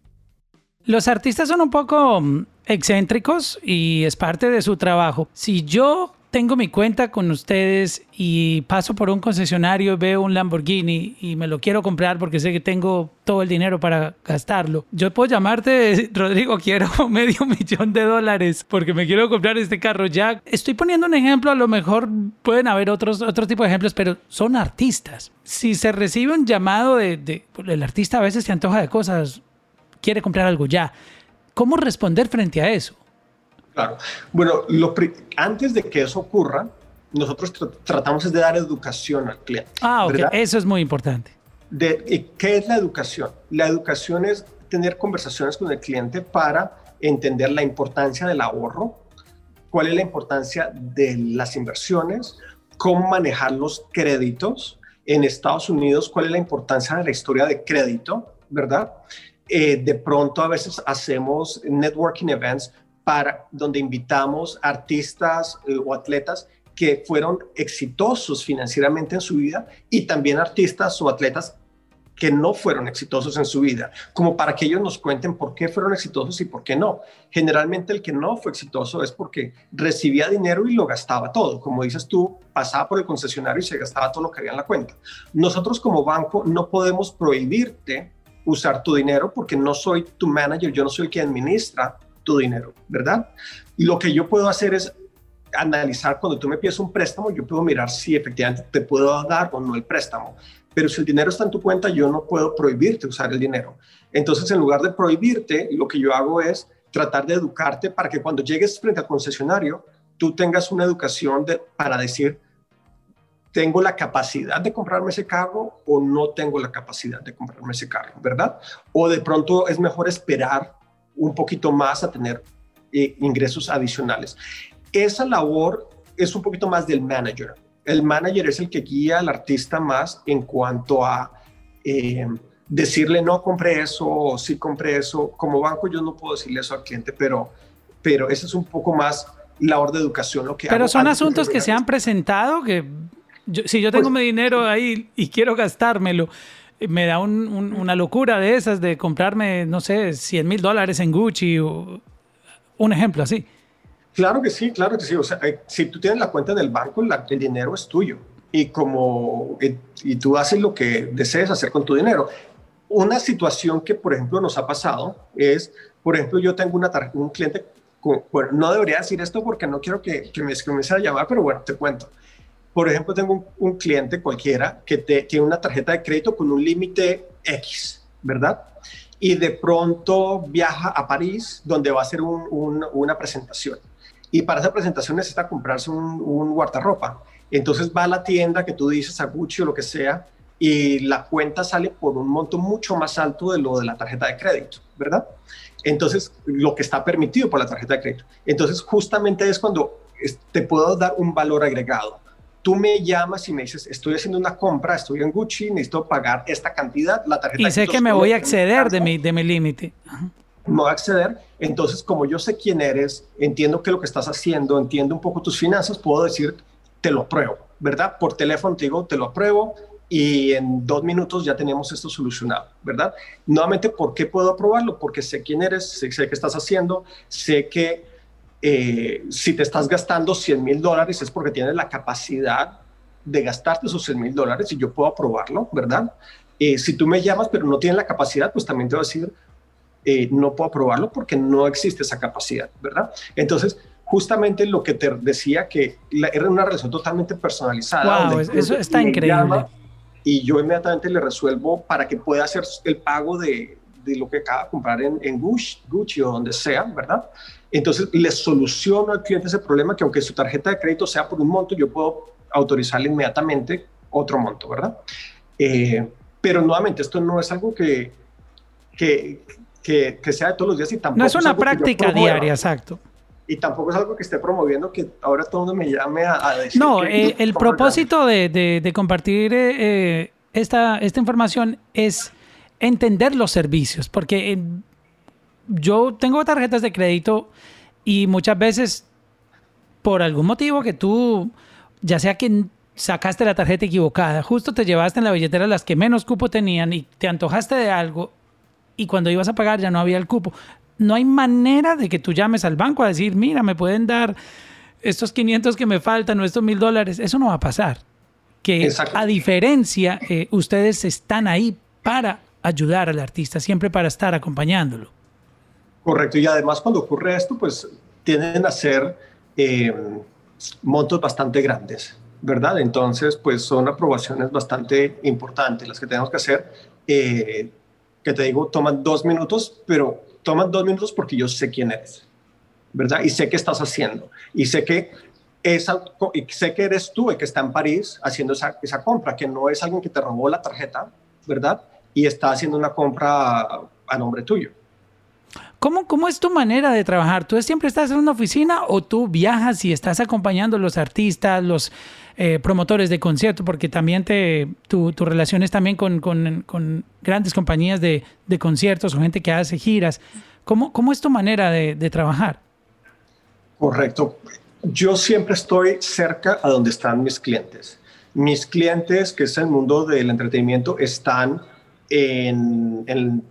Los artistas son un poco mm, excéntricos y es parte de su trabajo. Si yo tengo mi cuenta con ustedes y paso por un concesionario, veo un Lamborghini y me lo quiero comprar porque sé que tengo todo el dinero para gastarlo. Yo puedo llamarte, Rodrigo, quiero medio millón de dólares porque me quiero comprar este carro ya. Estoy poniendo un ejemplo, a lo mejor pueden haber otros, otro tipo de ejemplos, pero son artistas. Si se recibe un llamado de, de el artista a veces se antoja de cosas, quiere comprar algo ya. ¿Cómo responder frente a eso? Claro. Bueno, lo antes de que eso ocurra, nosotros tratamos de dar educación al cliente. Ah, ok. Eso es muy importante. De, ¿Qué es la educación? La educación es tener conversaciones con el cliente para entender la importancia del ahorro, cuál es la importancia de las inversiones, cómo manejar los créditos en Estados Unidos, cuál es la importancia de la historia de crédito, ¿verdad? Eh, de pronto a veces hacemos networking events para donde invitamos artistas eh, o atletas que fueron exitosos financieramente en su vida y también artistas o atletas que no fueron exitosos en su vida, como para que ellos nos cuenten por qué fueron exitosos y por qué no. Generalmente el que no fue exitoso es porque recibía dinero y lo gastaba todo. Como dices tú, pasaba por el concesionario y se gastaba todo lo que había en la cuenta. Nosotros como banco no podemos prohibirte usar tu dinero porque no soy tu manager, yo no soy el que administra tu dinero, ¿verdad? Y lo que yo puedo hacer es analizar cuando tú me pides un préstamo, yo puedo mirar si efectivamente te puedo dar o no el préstamo. Pero si el dinero está en tu cuenta, yo no puedo prohibirte usar el dinero. Entonces, en lugar de prohibirte, lo que yo hago es tratar de educarte para que cuando llegues frente al concesionario, tú tengas una educación para decir, ¿tengo la capacidad de comprarme ese carro o no tengo la capacidad de comprarme ese carro? ¿Verdad? O de pronto es mejor esperar un poquito más a tener eh, ingresos adicionales. Esa labor es un poquito más del manager. El manager es el que guía al artista más en cuanto a eh, decirle no compré eso o sí compré eso. Como banco yo no puedo decirle eso al cliente, pero, pero ese es un poco más labor de educación lo que Pero son asuntos que se han presentado que si yo tengo pues mi dinero ahí y quiero gastármelo, me da una locura de esas de comprarme, no sé, 100 mil dólares en Gucci o un ejemplo así. Claro que sí, claro que sí. O sea, eh, si tú tienes la cuenta en el banco, el dinero es tuyo y como eh, y tú haces lo que desees hacer con tu dinero. Una situación que, por ejemplo, nos ha pasado es, por ejemplo, yo tengo una un cliente, bueno, no debería decir esto porque no quiero que, que me comience a llamar, pero bueno, te cuento. Por ejemplo, tengo un, cliente cualquiera que tiene una tarjeta de crédito con un límite X, ¿verdad? Y de pronto viaja a París, donde va a hacer una presentación. Y para esa presentación necesita comprarse un, un guardarropa. Entonces va a la tienda que tú dices, a Gucci o lo que sea, y la cuenta sale por un monto mucho más alto de lo de la tarjeta de crédito, ¿verdad? Entonces, lo que está permitido por la tarjeta de crédito. Entonces, justamente es cuando te puedo dar un valor agregado tú me llamas y me dices, estoy haciendo una compra, estoy en Gucci, necesito pagar esta cantidad, la tarjeta. Y sé que me voy a exceder de mi, de mi límite. Me voy a acceder, entonces como yo sé quién eres, entiendo qué es lo que estás haciendo, entiendo un poco tus finanzas, puedo decir, te lo apruebo, ¿verdad? Por teléfono te digo, te lo apruebo y en dos minutos ya tenemos esto solucionado, ¿verdad? Nuevamente, ¿por qué puedo aprobarlo? Porque sé quién eres, sé, sé qué estás haciendo, sé que eh, si te estás gastando 100 mil dólares es porque tienes la capacidad de gastarte esos 100 mil dólares y yo puedo aprobarlo, ¿verdad? Eh, si tú me llamas pero no tienes la capacidad, pues también te voy a decir, eh, no puedo aprobarlo porque no existe esa capacidad, ¿verdad? Entonces, justamente lo que te decía que era una relación totalmente personalizada. Wow, eso está increíble. Y yo inmediatamente le resuelvo para que pueda hacer el pago de, de lo que acaba de comprar en, en Gucci, Gucci o donde sea, ¿verdad? Entonces, le soluciono al cliente ese problema que aunque su tarjeta de crédito sea por un monto, yo puedo autorizarle inmediatamente otro monto, ¿verdad? Eh, pero nuevamente, esto no es algo que, que, que, sea de todos los días y tampoco... No es una práctica diaria, exacto. Y tampoco es algo que esté promoviendo que ahora todo el mundo me llame a, decir... No, eh, el propósito de, de, compartir eh, esta, esta información es entender los servicios, porque yo tengo tarjetas de crédito y muchas veces, por algún motivo que tú, ya sea que sacaste la tarjeta equivocada, justo te llevaste en la billetera las que menos cupo tenían y te antojaste de algo y cuando ibas a pagar ya no había el cupo. No hay manera de que tú llames al banco a decir, mira, me pueden dar estos 500 que me faltan o estos mil dólares, eso no va a pasar. Que a diferencia, eh, ustedes están ahí para ayudar al artista, siempre para estar acompañándolo. Correcto, y además cuando ocurre esto, pues tienden a ser eh, montos bastante grandes, ¿verdad? Entonces, pues son aprobaciones bastante importantes las que tenemos que hacer, eh, que te digo, toman dos minutos, pero toman dos minutos porque yo sé quién eres, ¿verdad? Y sé qué estás haciendo, y sé que esa, y sé que eres tú el que está en París haciendo esa, esa compra, que no es alguien que te robó la tarjeta, ¿verdad? Y está haciendo una compra a nombre tuyo. ¿Cómo, ¿Cómo es tu manera de trabajar? ¿Tú siempre estás en una oficina o tú viajas y estás acompañando a los artistas, los eh, promotores de conciertos? Porque también te, tu, tu relación es también con, con, grandes compañías de, de, conciertos o gente que hace giras. ¿Cómo, cómo es tu manera de, de trabajar? Correcto. Yo siempre estoy cerca a donde están mis clientes. Mis clientes, que es el mundo del entretenimiento, están en, en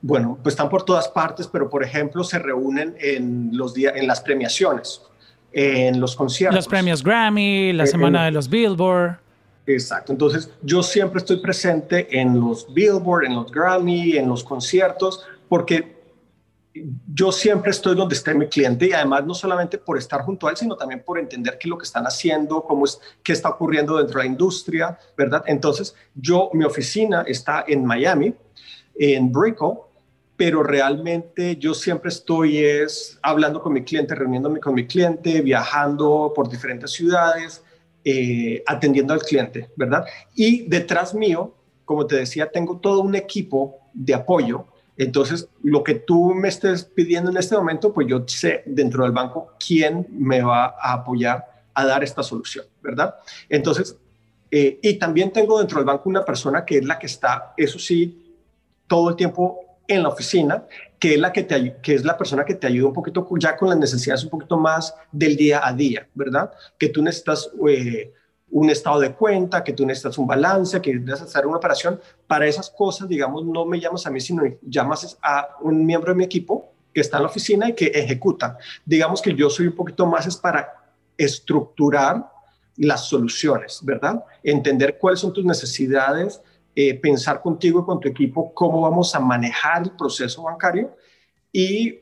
bueno, pues están por todas partes, pero por ejemplo se reúnen en los días, en las premiaciones, en los conciertos. Los premios Grammy, la eh, semana de los Billboard. Exacto. Entonces yo siempre estoy presente en los Billboard, en los Grammy, en los conciertos, porque yo siempre estoy donde esté mi cliente y además no solamente por estar junto a él, sino también por entender qué es lo que están haciendo, cómo es, qué está ocurriendo dentro de la industria, ¿verdad? Entonces yo, mi oficina está en Miami, en Brickell, pero realmente yo siempre estoy es hablando con mi cliente, reuniéndome con mi cliente, viajando por diferentes ciudades, eh, atendiendo al cliente, ¿verdad? Y detrás mío, como te decía, tengo todo un equipo de apoyo. Entonces, lo que tú me estés pidiendo en este momento, pues yo sé dentro del banco quién me va a apoyar a dar esta solución, ¿verdad? Entonces, eh, y también tengo dentro del banco una persona que es la que está, eso sí, todo el tiempo en la oficina, que es la que, te, que es la persona que te ayuda un poquito ya con las necesidades un poquito más del día a día, ¿verdad? Que tú necesitas eh, un estado de cuenta, que tú necesitas un balance, que necesitas hacer una operación. Para esas cosas, digamos, no me llamas a mí, sino llamas a un miembro de mi equipo que está en la oficina y que ejecuta. Digamos que yo soy un poquito más es para estructurar las soluciones, ¿verdad? Entender cuáles son tus necesidades, eh, pensar contigo y con tu equipo cómo vamos a manejar el proceso bancario y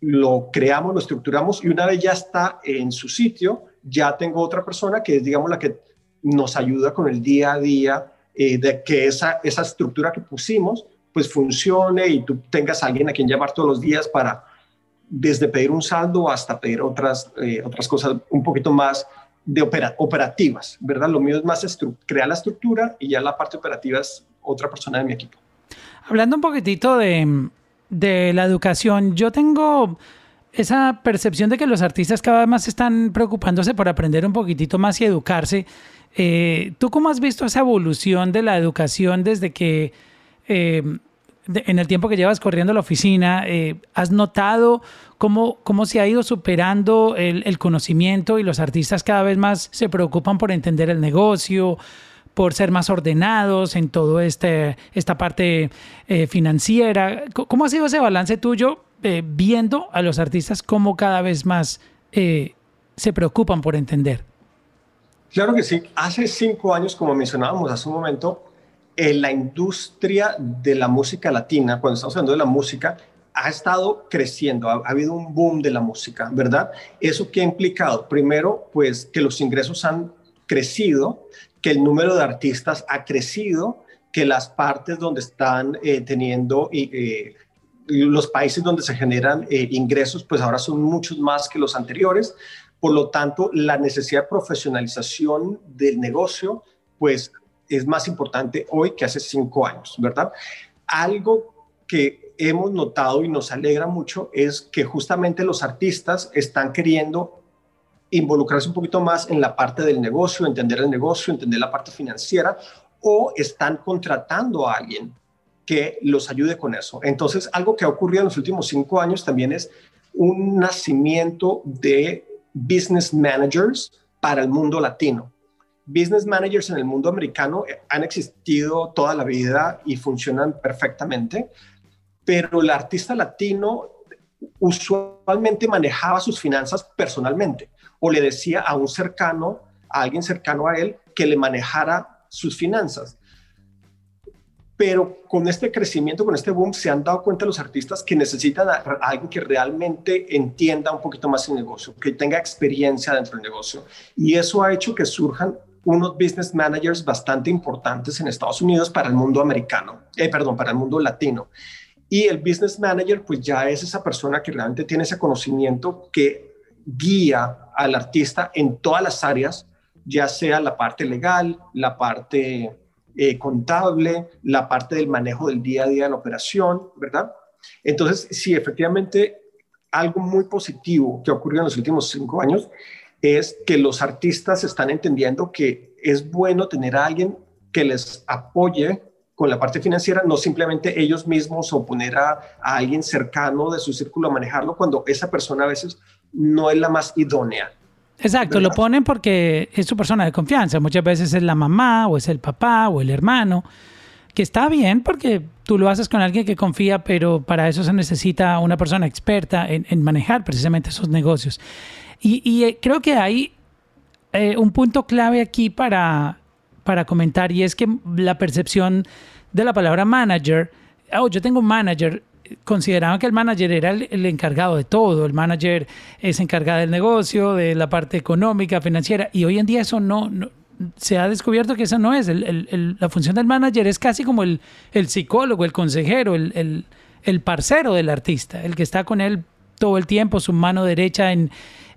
lo creamos, lo estructuramos y una vez ya está en su sitio, ya tengo otra persona que es, digamos, la que nos ayuda con el día a día eh, de que esa, esa estructura que pusimos pues funcione y tú tengas alguien a quien llamar todos los días para desde pedir un saldo hasta pedir otras, eh, otras cosas un poquito más de operativas, ¿verdad? Lo mío es más crear la estructura y ya la parte operativa es otra persona de mi equipo. Hablando un poquitito de, de la educación, yo tengo esa percepción de que los artistas cada vez más están preocupándose por aprender un poquitito más y educarse. Eh, ¿Tú cómo has visto esa evolución de la educación desde que eh, en el tiempo que llevas corriendo la oficina, eh, ¿has notado cómo, cómo se ha ido superando el, conocimiento y los artistas cada vez más se preocupan por entender el negocio, por ser más ordenados en toda este, esta parte eh, financiera? ¿Cómo ha sido ese balance tuyo eh, viendo a los artistas cómo cada vez más se preocupan por entender? Claro que sí. Hace cinco años, como mencionábamos hace un momento, en la industria de la música latina, cuando estamos hablando de la música, ha estado creciendo, ha, habido un boom de la música, ¿verdad? ¿Eso qué ha implicado? Primero, pues que los ingresos han crecido, que el número de artistas ha crecido, que las partes donde están eh, teniendo eh, los países donde se generan eh, ingresos, pues ahora son muchos más que los anteriores. Por lo tanto, la necesidad de profesionalización del negocio, pues es más importante hoy que hace cinco años, ¿verdad? Algo que hemos notado y nos alegra mucho es que justamente los artistas están queriendo involucrarse un poquito más en la parte del negocio, entender el negocio, entender la parte financiera o están contratando a alguien que los ayude con eso. Entonces, algo que ha ocurrido en los últimos cinco años también es un nacimiento de business managers para el mundo latino business managers en el mundo americano eh, han existido toda la vida y funcionan perfectamente, pero el artista latino usualmente manejaba sus finanzas personalmente o le decía a un cercano, a alguien cercano a él, que le manejara sus finanzas. Pero con este crecimiento, con este boom, se han dado cuenta los artistas que necesitan a, alguien que realmente entienda un poquito más el negocio, que tenga experiencia dentro del negocio. Y eso ha hecho que surjan unos business managers bastante importantes en Estados Unidos para el mundo americano, eh, perdón, para el mundo latino. Y el business manager, pues ya es esa persona que realmente tiene ese conocimiento que guía al artista en todas las áreas, ya sea la parte legal, la parte eh, contable, la parte del manejo del día a día de la operación, ¿verdad? Entonces, sí, efectivamente, algo muy positivo que ha ocurrido en los últimos cinco años es que los artistas están entendiendo que es bueno tener a alguien que les apoye con la parte financiera, no simplemente ellos mismos o poner a, a, alguien cercano de su círculo a manejarlo cuando esa persona a veces no es la más idónea. Exacto, lo ponen porque es su persona de confianza. Muchas veces es la mamá o es el papá o el hermano, que está bien porque tú lo haces con alguien que confía, pero para eso se necesita una persona experta en, manejar precisamente esos negocios. Y, eh, creo que hay eh, un punto clave aquí para, para comentar y es que la percepción de la palabra manager, oh, yo tengo un manager, consideraban que el manager era el, encargado de todo, el manager es encargado del negocio, de la parte económica, financiera, y hoy en día eso no, se ha descubierto que eso no es, la función del manager es casi como el, psicólogo, el consejero, el, parcero del artista, el que está con él todo el tiempo, su mano derecha en...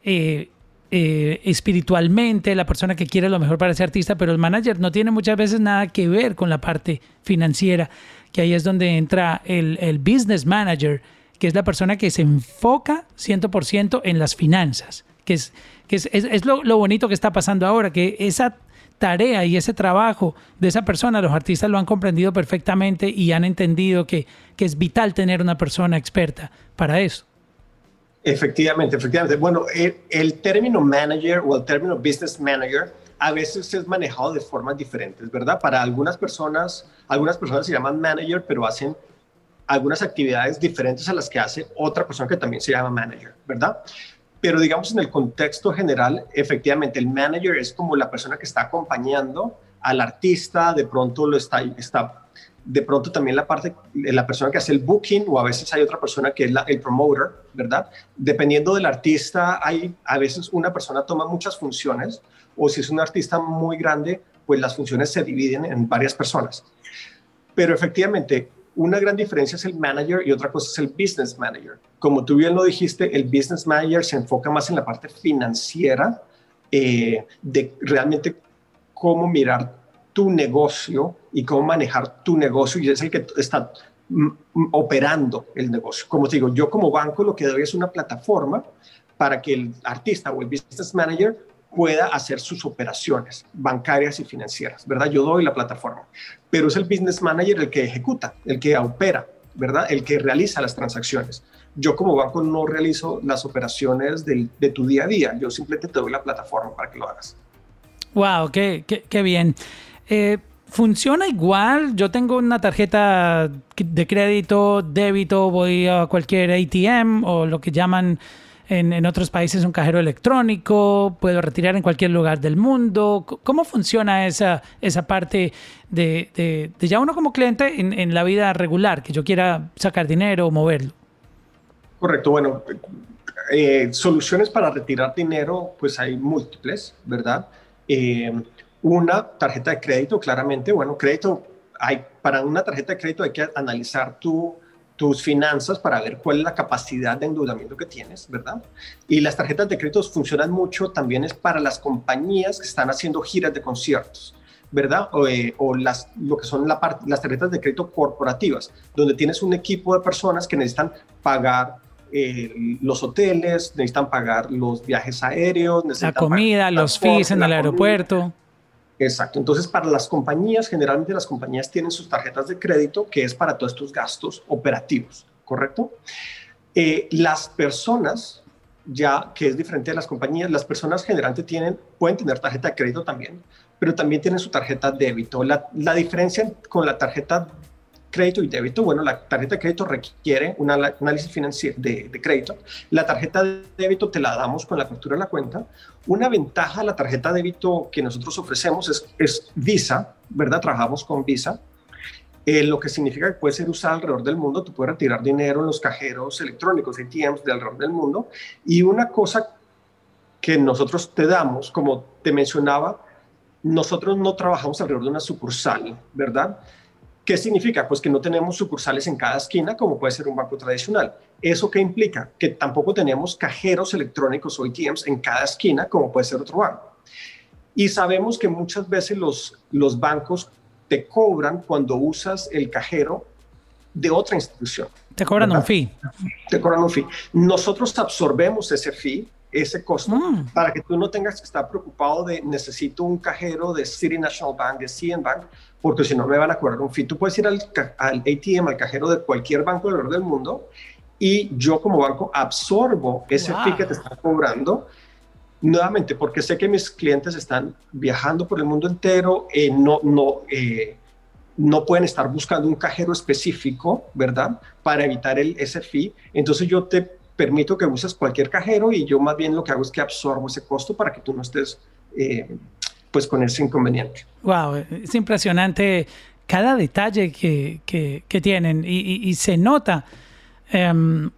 Eh, eh, espiritualmente, la persona que quiere lo mejor para ese artista, pero el manager no tiene muchas veces nada que ver con la parte financiera que ahí es donde entra el, business manager, que es la persona que se enfoca 100% en las finanzas, que es, que es, lo, bonito que está pasando ahora, que esa tarea y ese trabajo de esa persona, los artistas lo han comprendido perfectamente y han entendido que, que es vital tener una persona experta para eso. Efectivamente, efectivamente. Bueno, el, término manager o el término business manager a veces es manejado de formas diferentes, ¿verdad? Para algunas personas, algunas personas se llaman manager, pero hacen algunas actividades diferentes a las que hace otra persona que también se llama manager, ¿verdad? Pero digamos en el contexto general, efectivamente el manager es como la persona que está acompañando al artista, de pronto lo está, está de pronto también la parte, la persona que hace el booking o a veces hay otra persona que es el promoter, ¿verdad? Dependiendo del artista, hay a veces una persona toma muchas funciones o si es un artista muy grande, pues las funciones se dividen en varias personas. Pero efectivamente, una gran diferencia es el manager y otra cosa es el business manager. Como tú bien lo dijiste, el business manager se enfoca más en la parte financiera eh, de realmente cómo mirar tu negocio y cómo manejar tu negocio y es el que está operando el negocio. Como te digo, yo como banco lo que doy es una plataforma para que el artista o el business manager pueda hacer sus operaciones bancarias y financieras, ¿verdad? Yo doy la plataforma, pero es el business manager el que ejecuta, el que opera, ¿verdad? El que realiza las transacciones. Yo como banco no realizo las operaciones de tu día a día, yo simplemente te doy la plataforma para que lo hagas. Wow, qué, qué, bien. Eh, funciona igual. Yo tengo una tarjeta de crédito, débito, voy a cualquier ATM o lo que llaman en, otros países un cajero electrónico, puedo retirar en cualquier lugar del mundo. ¿Cómo funciona esa, esa parte de, ya uno como cliente en, la vida regular, que yo quiera sacar dinero o moverlo? Correcto, bueno, eh, soluciones para retirar dinero, pues hay múltiples, ¿verdad? Eh, una tarjeta de crédito, claramente, bueno, crédito, hay, para una tarjeta de crédito hay que analizar tu tus finanzas para ver cuál es la capacidad de endeudamiento que tienes, ¿verdad? Y las tarjetas de crédito funcionan mucho también es para las compañías que están haciendo giras de conciertos, ¿verdad? O, eh, las, lo que son la las tarjetas de crédito corporativas, donde tienes un equipo de personas que necesitan pagar eh, los hoteles, necesitan pagar los viajes aéreos, la comida, los fees en el aeropuerto. Exacto. Entonces, para las compañías, generalmente las compañías tienen sus tarjetas de crédito, que es para todos estos gastos operativos, ¿correcto? Eh, las personas, ya que es diferente de las compañías, las personas generalmente tienen, pueden tener tarjeta de crédito también, pero también tienen su tarjeta de débito. La, la diferencia con la tarjeta crédito y débito. Bueno, la tarjeta de crédito requiere un análisis financiero de, de, crédito. La tarjeta de débito te la damos con la factura de la cuenta. Una ventaja de la tarjeta de débito que nosotros ofrecemos es, es Visa, ¿verdad? Trabajamos con Visa. Eh, lo que significa que puede ser usada alrededor del mundo. Tú puedes retirar dinero en los cajeros electrónicos, ATMs de alrededor del mundo. Y una cosa que nosotros te damos, como te mencionaba, nosotros no trabajamos alrededor de una sucursal, ¿verdad? ¿Qué significa? Pues que no tenemos sucursales en cada esquina como puede ser un banco tradicional. ¿Eso qué implica? Que tampoco tenemos cajeros electrónicos o ATMs en cada esquina como puede ser otro banco. Y sabemos que muchas veces los, los bancos te cobran cuando usas el cajero de otra institución. Te cobran un fee. Te cobran un fee. Nosotros absorbemos ese fee ese costo mm. para que tú no tengas que estar preocupado de necesito un cajero de City National Bank, de CN Bank, porque si no me van a cobrar un fee. Tú puedes ir al, al ATM, al cajero de cualquier banco alrededor del mundo y yo como banco absorbo ese fee que te están cobrando nuevamente porque sé que mis clientes están viajando por el mundo entero, eh, no, no, eh, no pueden estar buscando un cajero específico, ¿verdad? Para evitar el, ese fee. Entonces yo te permito que uses cualquier cajero y yo más bien lo que hago es que absorbo ese costo para que tú no estés eh, pues con ese inconveniente. Wow, es impresionante cada detalle que, que, tienen y, se nota em,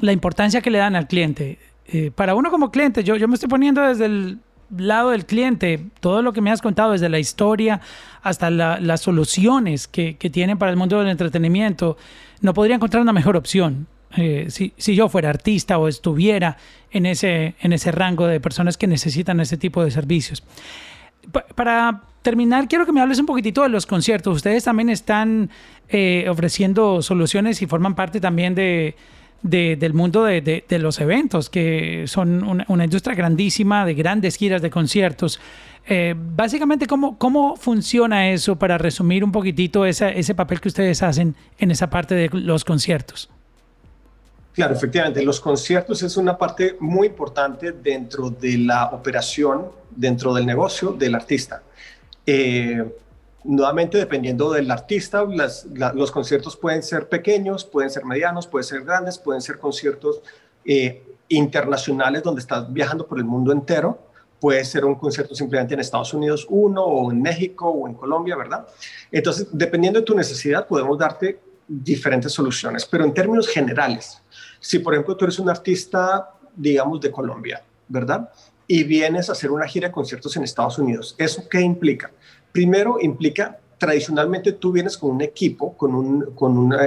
la importancia que le dan al cliente. Eh, para uno como cliente, yo, yo me estoy poniendo desde el lado del cliente, todo lo que me has contado, desde la historia hasta las soluciones que, que tienen para el mundo del entretenimiento, no podría encontrar una mejor opción. Eh, si, si, yo fuera artista o estuviera en ese, en ese rango de personas que necesitan ese tipo de servicios. para terminar, quiero que me hables un poquitito de los conciertos. Ustedes también están eh, ofreciendo soluciones y forman parte también de, del mundo de, de, los eventos, que son una, industria grandísima de grandes giras de conciertos. Eh, básicamente, ¿cómo, ¿cómo funciona eso para resumir un poquitito ese papel que ustedes hacen en esa parte de los conciertos? Claro, efectivamente, los conciertos es una parte muy importante dentro de la operación, dentro del negocio del artista. Eh, nuevamente, dependiendo del artista, los conciertos pueden ser pequeños, pueden ser medianos, pueden ser grandes, pueden ser conciertos eh, internacionales donde estás viajando por el mundo entero. Puede ser un concierto simplemente en Estados Unidos, uno, o en México, o en Colombia, ¿verdad? Entonces, dependiendo de tu necesidad, podemos darte diferentes soluciones, pero en términos generales, si por ejemplo tú eres un artista, digamos, de Colombia, ¿verdad? Y vienes a hacer una gira de conciertos en Estados Unidos, ¿eso qué implica? Primero implica, tradicionalmente tú vienes con un equipo, con un, con una,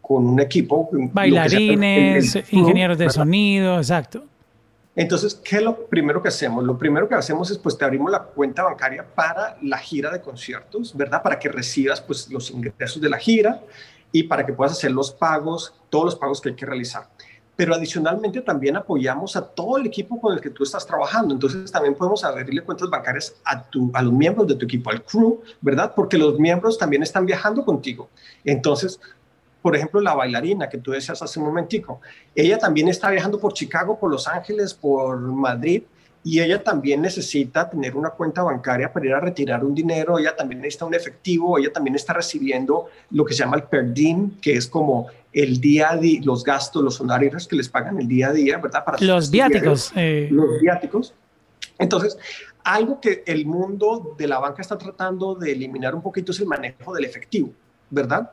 con un equipo. Bailarines, ingenieros de sonido, exacto. Entonces, ¿qué es lo primero que hacemos? Lo primero que hacemos es, pues, te abrimos la cuenta bancaria para la gira de conciertos, ¿verdad? Para que recibas, pues, los ingresos de la gira y para que puedas hacer los pagos, todos los pagos que hay que realizar. Pero adicionalmente también apoyamos a todo el equipo con el que tú estás trabajando. Entonces también podemos abrirle cuentas bancarias a, tu, a los miembros de tu equipo, al crew, ¿verdad? Porque los miembros también están viajando contigo. Entonces, por ejemplo, la bailarina que tú decías hace un momentico, ella también está viajando por Chicago, por Los Ángeles, por Madrid, y ella también necesita tener una cuenta bancaria para ir a retirar un dinero, ella también necesita un efectivo, ella también está recibiendo lo que se llama el per diem, que es como el día a día, los gastos, los honorarios que les pagan el día a día, ¿verdad? Para los viáticos. Eh. Los viáticos. Entonces, algo que el mundo de la banca está tratando de eliminar un poquito es el manejo del efectivo, ¿verdad?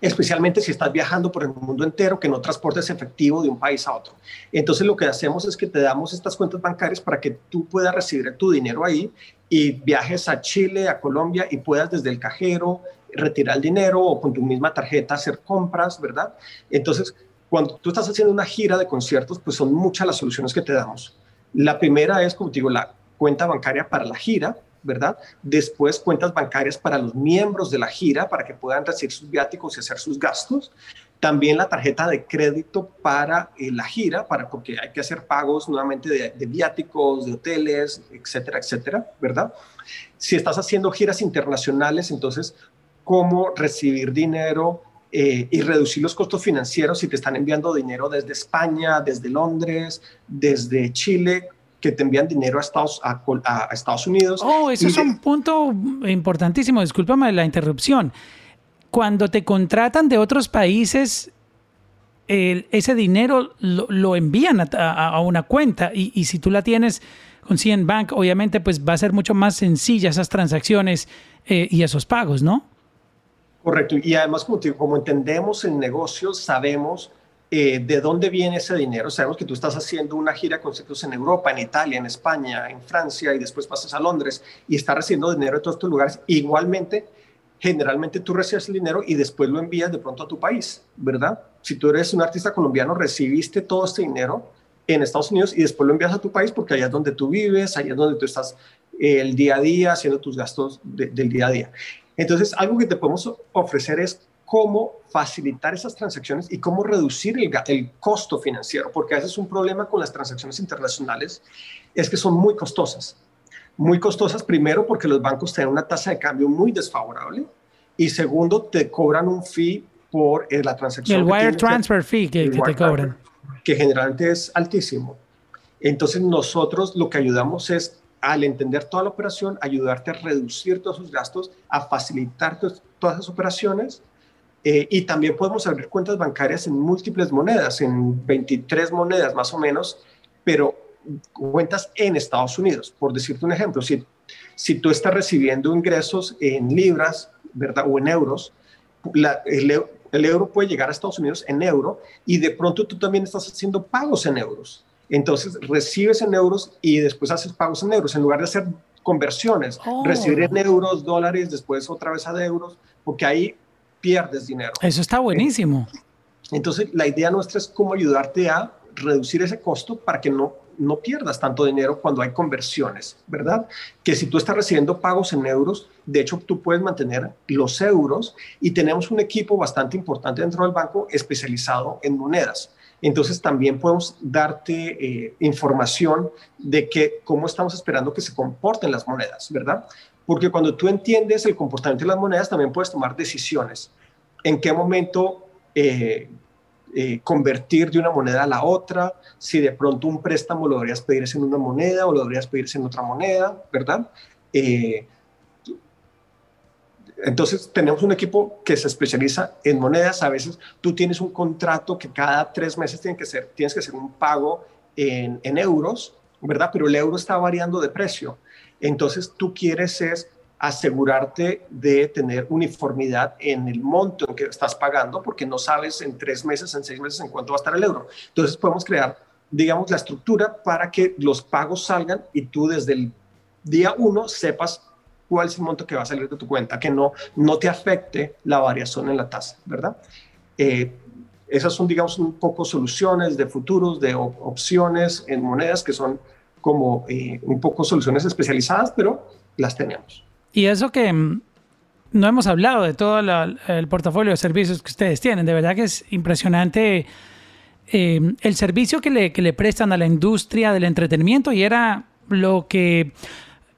Especialmente si estás viajando por el mundo entero, que no transportes efectivo de un país a otro. Entonces lo que hacemos es que te damos estas cuentas bancarias para que tú puedas recibir tu dinero ahí y viajes a Chile, a Colombia y puedas desde el cajero retirar el dinero o con tu misma tarjeta hacer compras, ¿verdad? Entonces, cuando tú estás haciendo una gira de conciertos, pues son muchas las soluciones que te damos. La primera es, como te digo, la cuenta bancaria para la gira, ¿verdad? Después cuentas bancarias para los miembros de la gira para que puedan recibir sus viáticos y hacer sus gastos. También la tarjeta de crédito para eh, la gira, para, porque hay que hacer pagos nuevamente de, viáticos, de hoteles, etcétera, etcétera, ¿verdad? Si estás haciendo giras internacionales, entonces, ¿cómo recibir dinero eh, y reducir los costos financieros si te están enviando dinero desde España, desde Londres, desde Chile, que te envían dinero a Estados, a, Estados Unidos. Oh, eso es un punto importantísimo. Discúlpame la interrupción. cuando te contratan de otros países, ese dinero lo, envían a, una cuenta y, si tú la tienes con CN Bank, obviamente pues va a ser mucho más sencilla esas transacciones eh, y esos pagos, ¿no? Correcto. Y además, como, como entendemos el negocio, sabemos eh, de dónde viene ese dinero. Sabemos que tú estás haciendo una gira con centros en Europa, en Italia, en España, en Francia y después pasas a Londres y estás recibiendo dinero de todos estos lugares. Igualmente, generalmente tú recibes el dinero y después lo envías de pronto a tu país, ¿verdad? Si tú eres un artista colombiano, recibiste todo este dinero en Estados Unidos y después lo envías a tu país porque allá es donde tú vives, allá es donde tú estás eh, el día a día haciendo tus gastos del día a día. Entonces, algo que te podemos ofrecer es cómo facilitar esas transacciones y cómo reducir el, el, costo financiero, porque a veces un problema con las transacciones internacionales es que son muy costosas. Muy costosas, primero porque los bancos tienen una tasa de cambio muy desfavorable y segundo, te cobran un fee por eh, la transacción. el wire transfer fee que, que te cobran. Que generalmente es altísimo. Entonces nosotros lo que ayudamos es, al entender toda la operación, ayudarte a reducir todos sus gastos, a facilitar todas esas operaciones eh, y también podemos abrir cuentas bancarias en múltiples monedas, en 23 monedas más o menos, pero cuentas en Estados Unidos. Por decirte un ejemplo, si, si tú estás recibiendo ingresos en libras, ¿verdad? O en euros, el, el euro puede llegar a Estados Unidos en euro y de pronto tú también estás haciendo pagos en euros. Entonces recibes en euros y después haces pagos en euros en lugar de hacer conversiones, oh. recibir en euros, dólares, después otra vez a euros, porque ahí pierdes dinero. Eso está buenísimo. Entonces, la idea nuestra es cómo ayudarte a reducir ese costo para que no, no pierdas tanto dinero cuando hay conversiones, ¿verdad? Que si tú estás recibiendo pagos en euros, de hecho tú puedes mantener los euros y tenemos un equipo bastante importante dentro del banco especializado en monedas. Entonces también podemos darte eh, información de que cómo estamos esperando que se comporten las monedas, ¿verdad? Porque cuando tú entiendes el comportamiento de las monedas, también puedes tomar decisiones. En qué momento eh, eh, convertir de una moneda a la otra, si de pronto un préstamo lo deberías pedirse en una moneda o lo deberías pedirse en otra moneda, ¿verdad? Eh, entonces tenemos un equipo que se especializa en monedas. A veces tú tienes un contrato que cada tres meses tiene que ser, tienes que hacer un pago en, en euros, ¿verdad? Pero el euro está variando de precio. Entonces tú quieres es asegurarte de tener uniformidad en el monto que estás pagando, porque no sabes en tres meses, en seis meses en cuánto va a estar el euro. Entonces podemos crear, digamos, la estructura para que los pagos salgan y tú desde el día uno sepas cuál es el monto que va a salir de tu cuenta, que no, no te afecte la variación en la tasa, ¿verdad? Eh, esas son, digamos, un poco soluciones de futuros, de opciones en monedas que son como eh, un poco soluciones especializadas, pero las tenemos. Y eso que mm, no hemos hablado de todo el portafolio de servicios que ustedes tienen, de verdad que es impresionante eh, el servicio que le, que le, prestan a la industria del entretenimiento. Y era lo que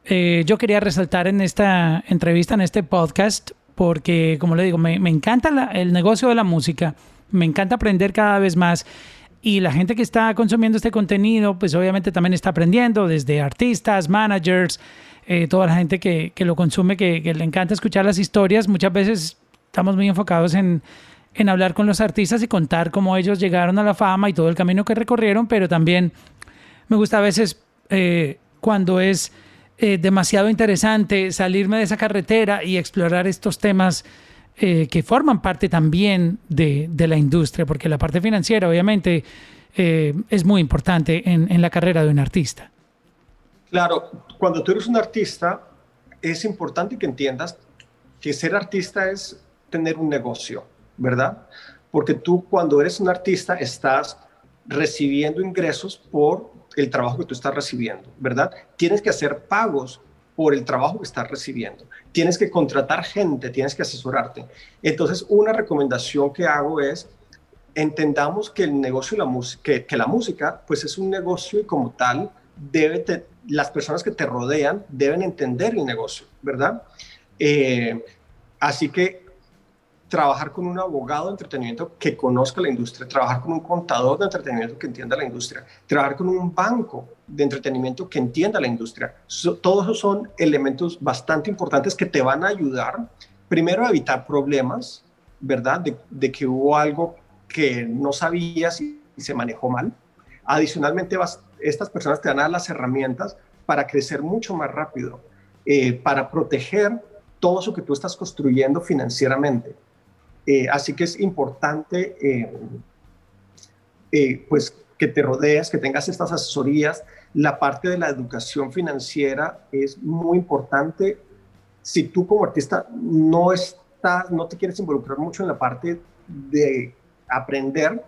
eh, yo quería resaltar en esta entrevista, en este podcast, porque como le digo, me, me encanta el negocio de la música, me encanta aprender cada vez más y la gente que está consumiendo este contenido, pues obviamente también está aprendiendo, desde artistas, managers, eh, toda la gente que, que lo consume, que, le encanta escuchar las historias. Muchas veces estamos muy enfocados en, en hablar con los artistas y contar cómo ellos llegaron a la fama y todo el camino que recorrieron, pero también me gusta a veces eh, cuando es eh, demasiado interesante salirme de esa carretera y explorar estos temas eh, que forman parte también de, de, la industria, porque la parte financiera obviamente eh, es muy importante en, en la carrera de un artista. Claro, cuando tú eres un artista, es importante que entiendas que ser artista es tener un negocio, ¿verdad? Porque tú cuando eres un artista estás recibiendo ingresos por el trabajo que tú estás recibiendo, ¿verdad? Tienes que hacer pagos por el trabajo que estás recibiendo. Tienes que contratar gente, tienes que asesorarte. Entonces, una recomendación que hago es, entendamos que el negocio y la música, que, la música, pues es un negocio y como tal, debe las personas que te rodean deben entender el negocio, ¿verdad? Eh, así que trabajar con un abogado de entretenimiento que conozca la industria, trabajar con un contador de entretenimiento que entienda la industria, trabajar con un banco de entretenimiento que entienda la industria. todos esos son elementos bastante importantes que te van a ayudar, primero, a evitar problemas ¿verdad? De, que hubo algo que no sabías y, se manejó mal. Adicionalmente, estas personas te dan a las herramientas para crecer mucho más rápido, eh, para proteger todo eso que tú estás construyendo financieramente. Eh, así que es importante, eh, pues, que te rodees, que tengas estas asesorías. La parte de la educación financiera es muy importante. Si tú como artista no estás, no te quieres involucrar mucho en la parte de aprender,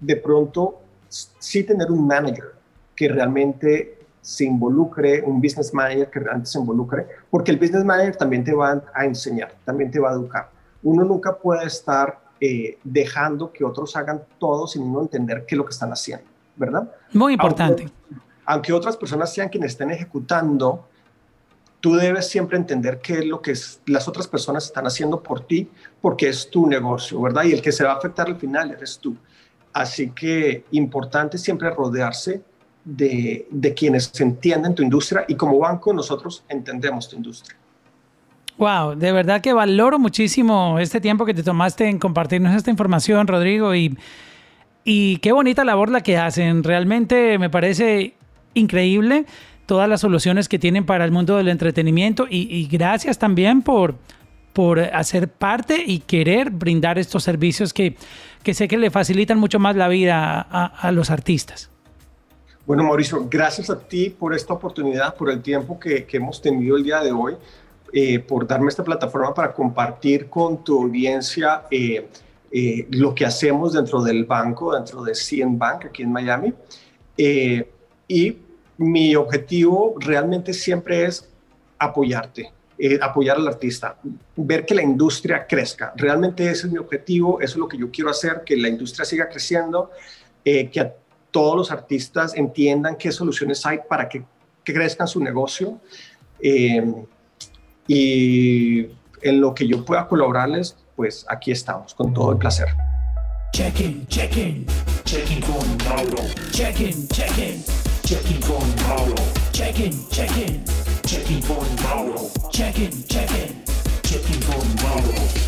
de pronto sí tener un manager que realmente se involucre, un business manager que realmente se involucre, porque el business manager también te va a enseñar, también te va a educar. Uno nunca puede estar eh, dejando que otros hagan todo sin uno entender qué es lo que están haciendo, ¿verdad? Muy importante. Aunque, otras personas sean quienes estén ejecutando, tú debes siempre entender qué es lo que las otras personas están haciendo por ti, porque es tu negocio, ¿verdad? Y el que se va a afectar al final eres tú. Así que importante siempre rodearse de, de quienes entienden tu industria y como banco nosotros entendemos tu industria. Wow, de verdad que valoro muchísimo este tiempo que te tomaste en compartirnos esta información, Rodrigo, y, y qué bonita labor la que hacen. Realmente me parece increíble todas las soluciones que tienen para el mundo del entretenimiento y, gracias también por, por hacer parte y querer brindar estos servicios que, que sé que le facilitan mucho más la vida a los artistas. Bueno, Mauricio, gracias a ti por esta oportunidad, por el tiempo que, hemos tenido el día de hoy, eh, por darme esta plataforma para compartir con tu audiencia eh, eh, lo que hacemos dentro del banco, dentro de CN Bank aquí en Miami. y mi objetivo realmente siempre es apoyarte, apoyar al artista, ver que la industria crezca. Realmente ese es mi objetivo, eso es lo que yo quiero hacer, que la industria siga creciendo, que todos los artistas entiendan qué soluciones hay para que, crezcan su negocio. Eh, y en lo que yo pueda colaborarles, pues aquí estamos, con todo el placer. Check-in, check-in, check-in con Mauro. checking for tomorrow. Checking, checking, checking for tomorrow. Checking, checking, checking for tomorrow.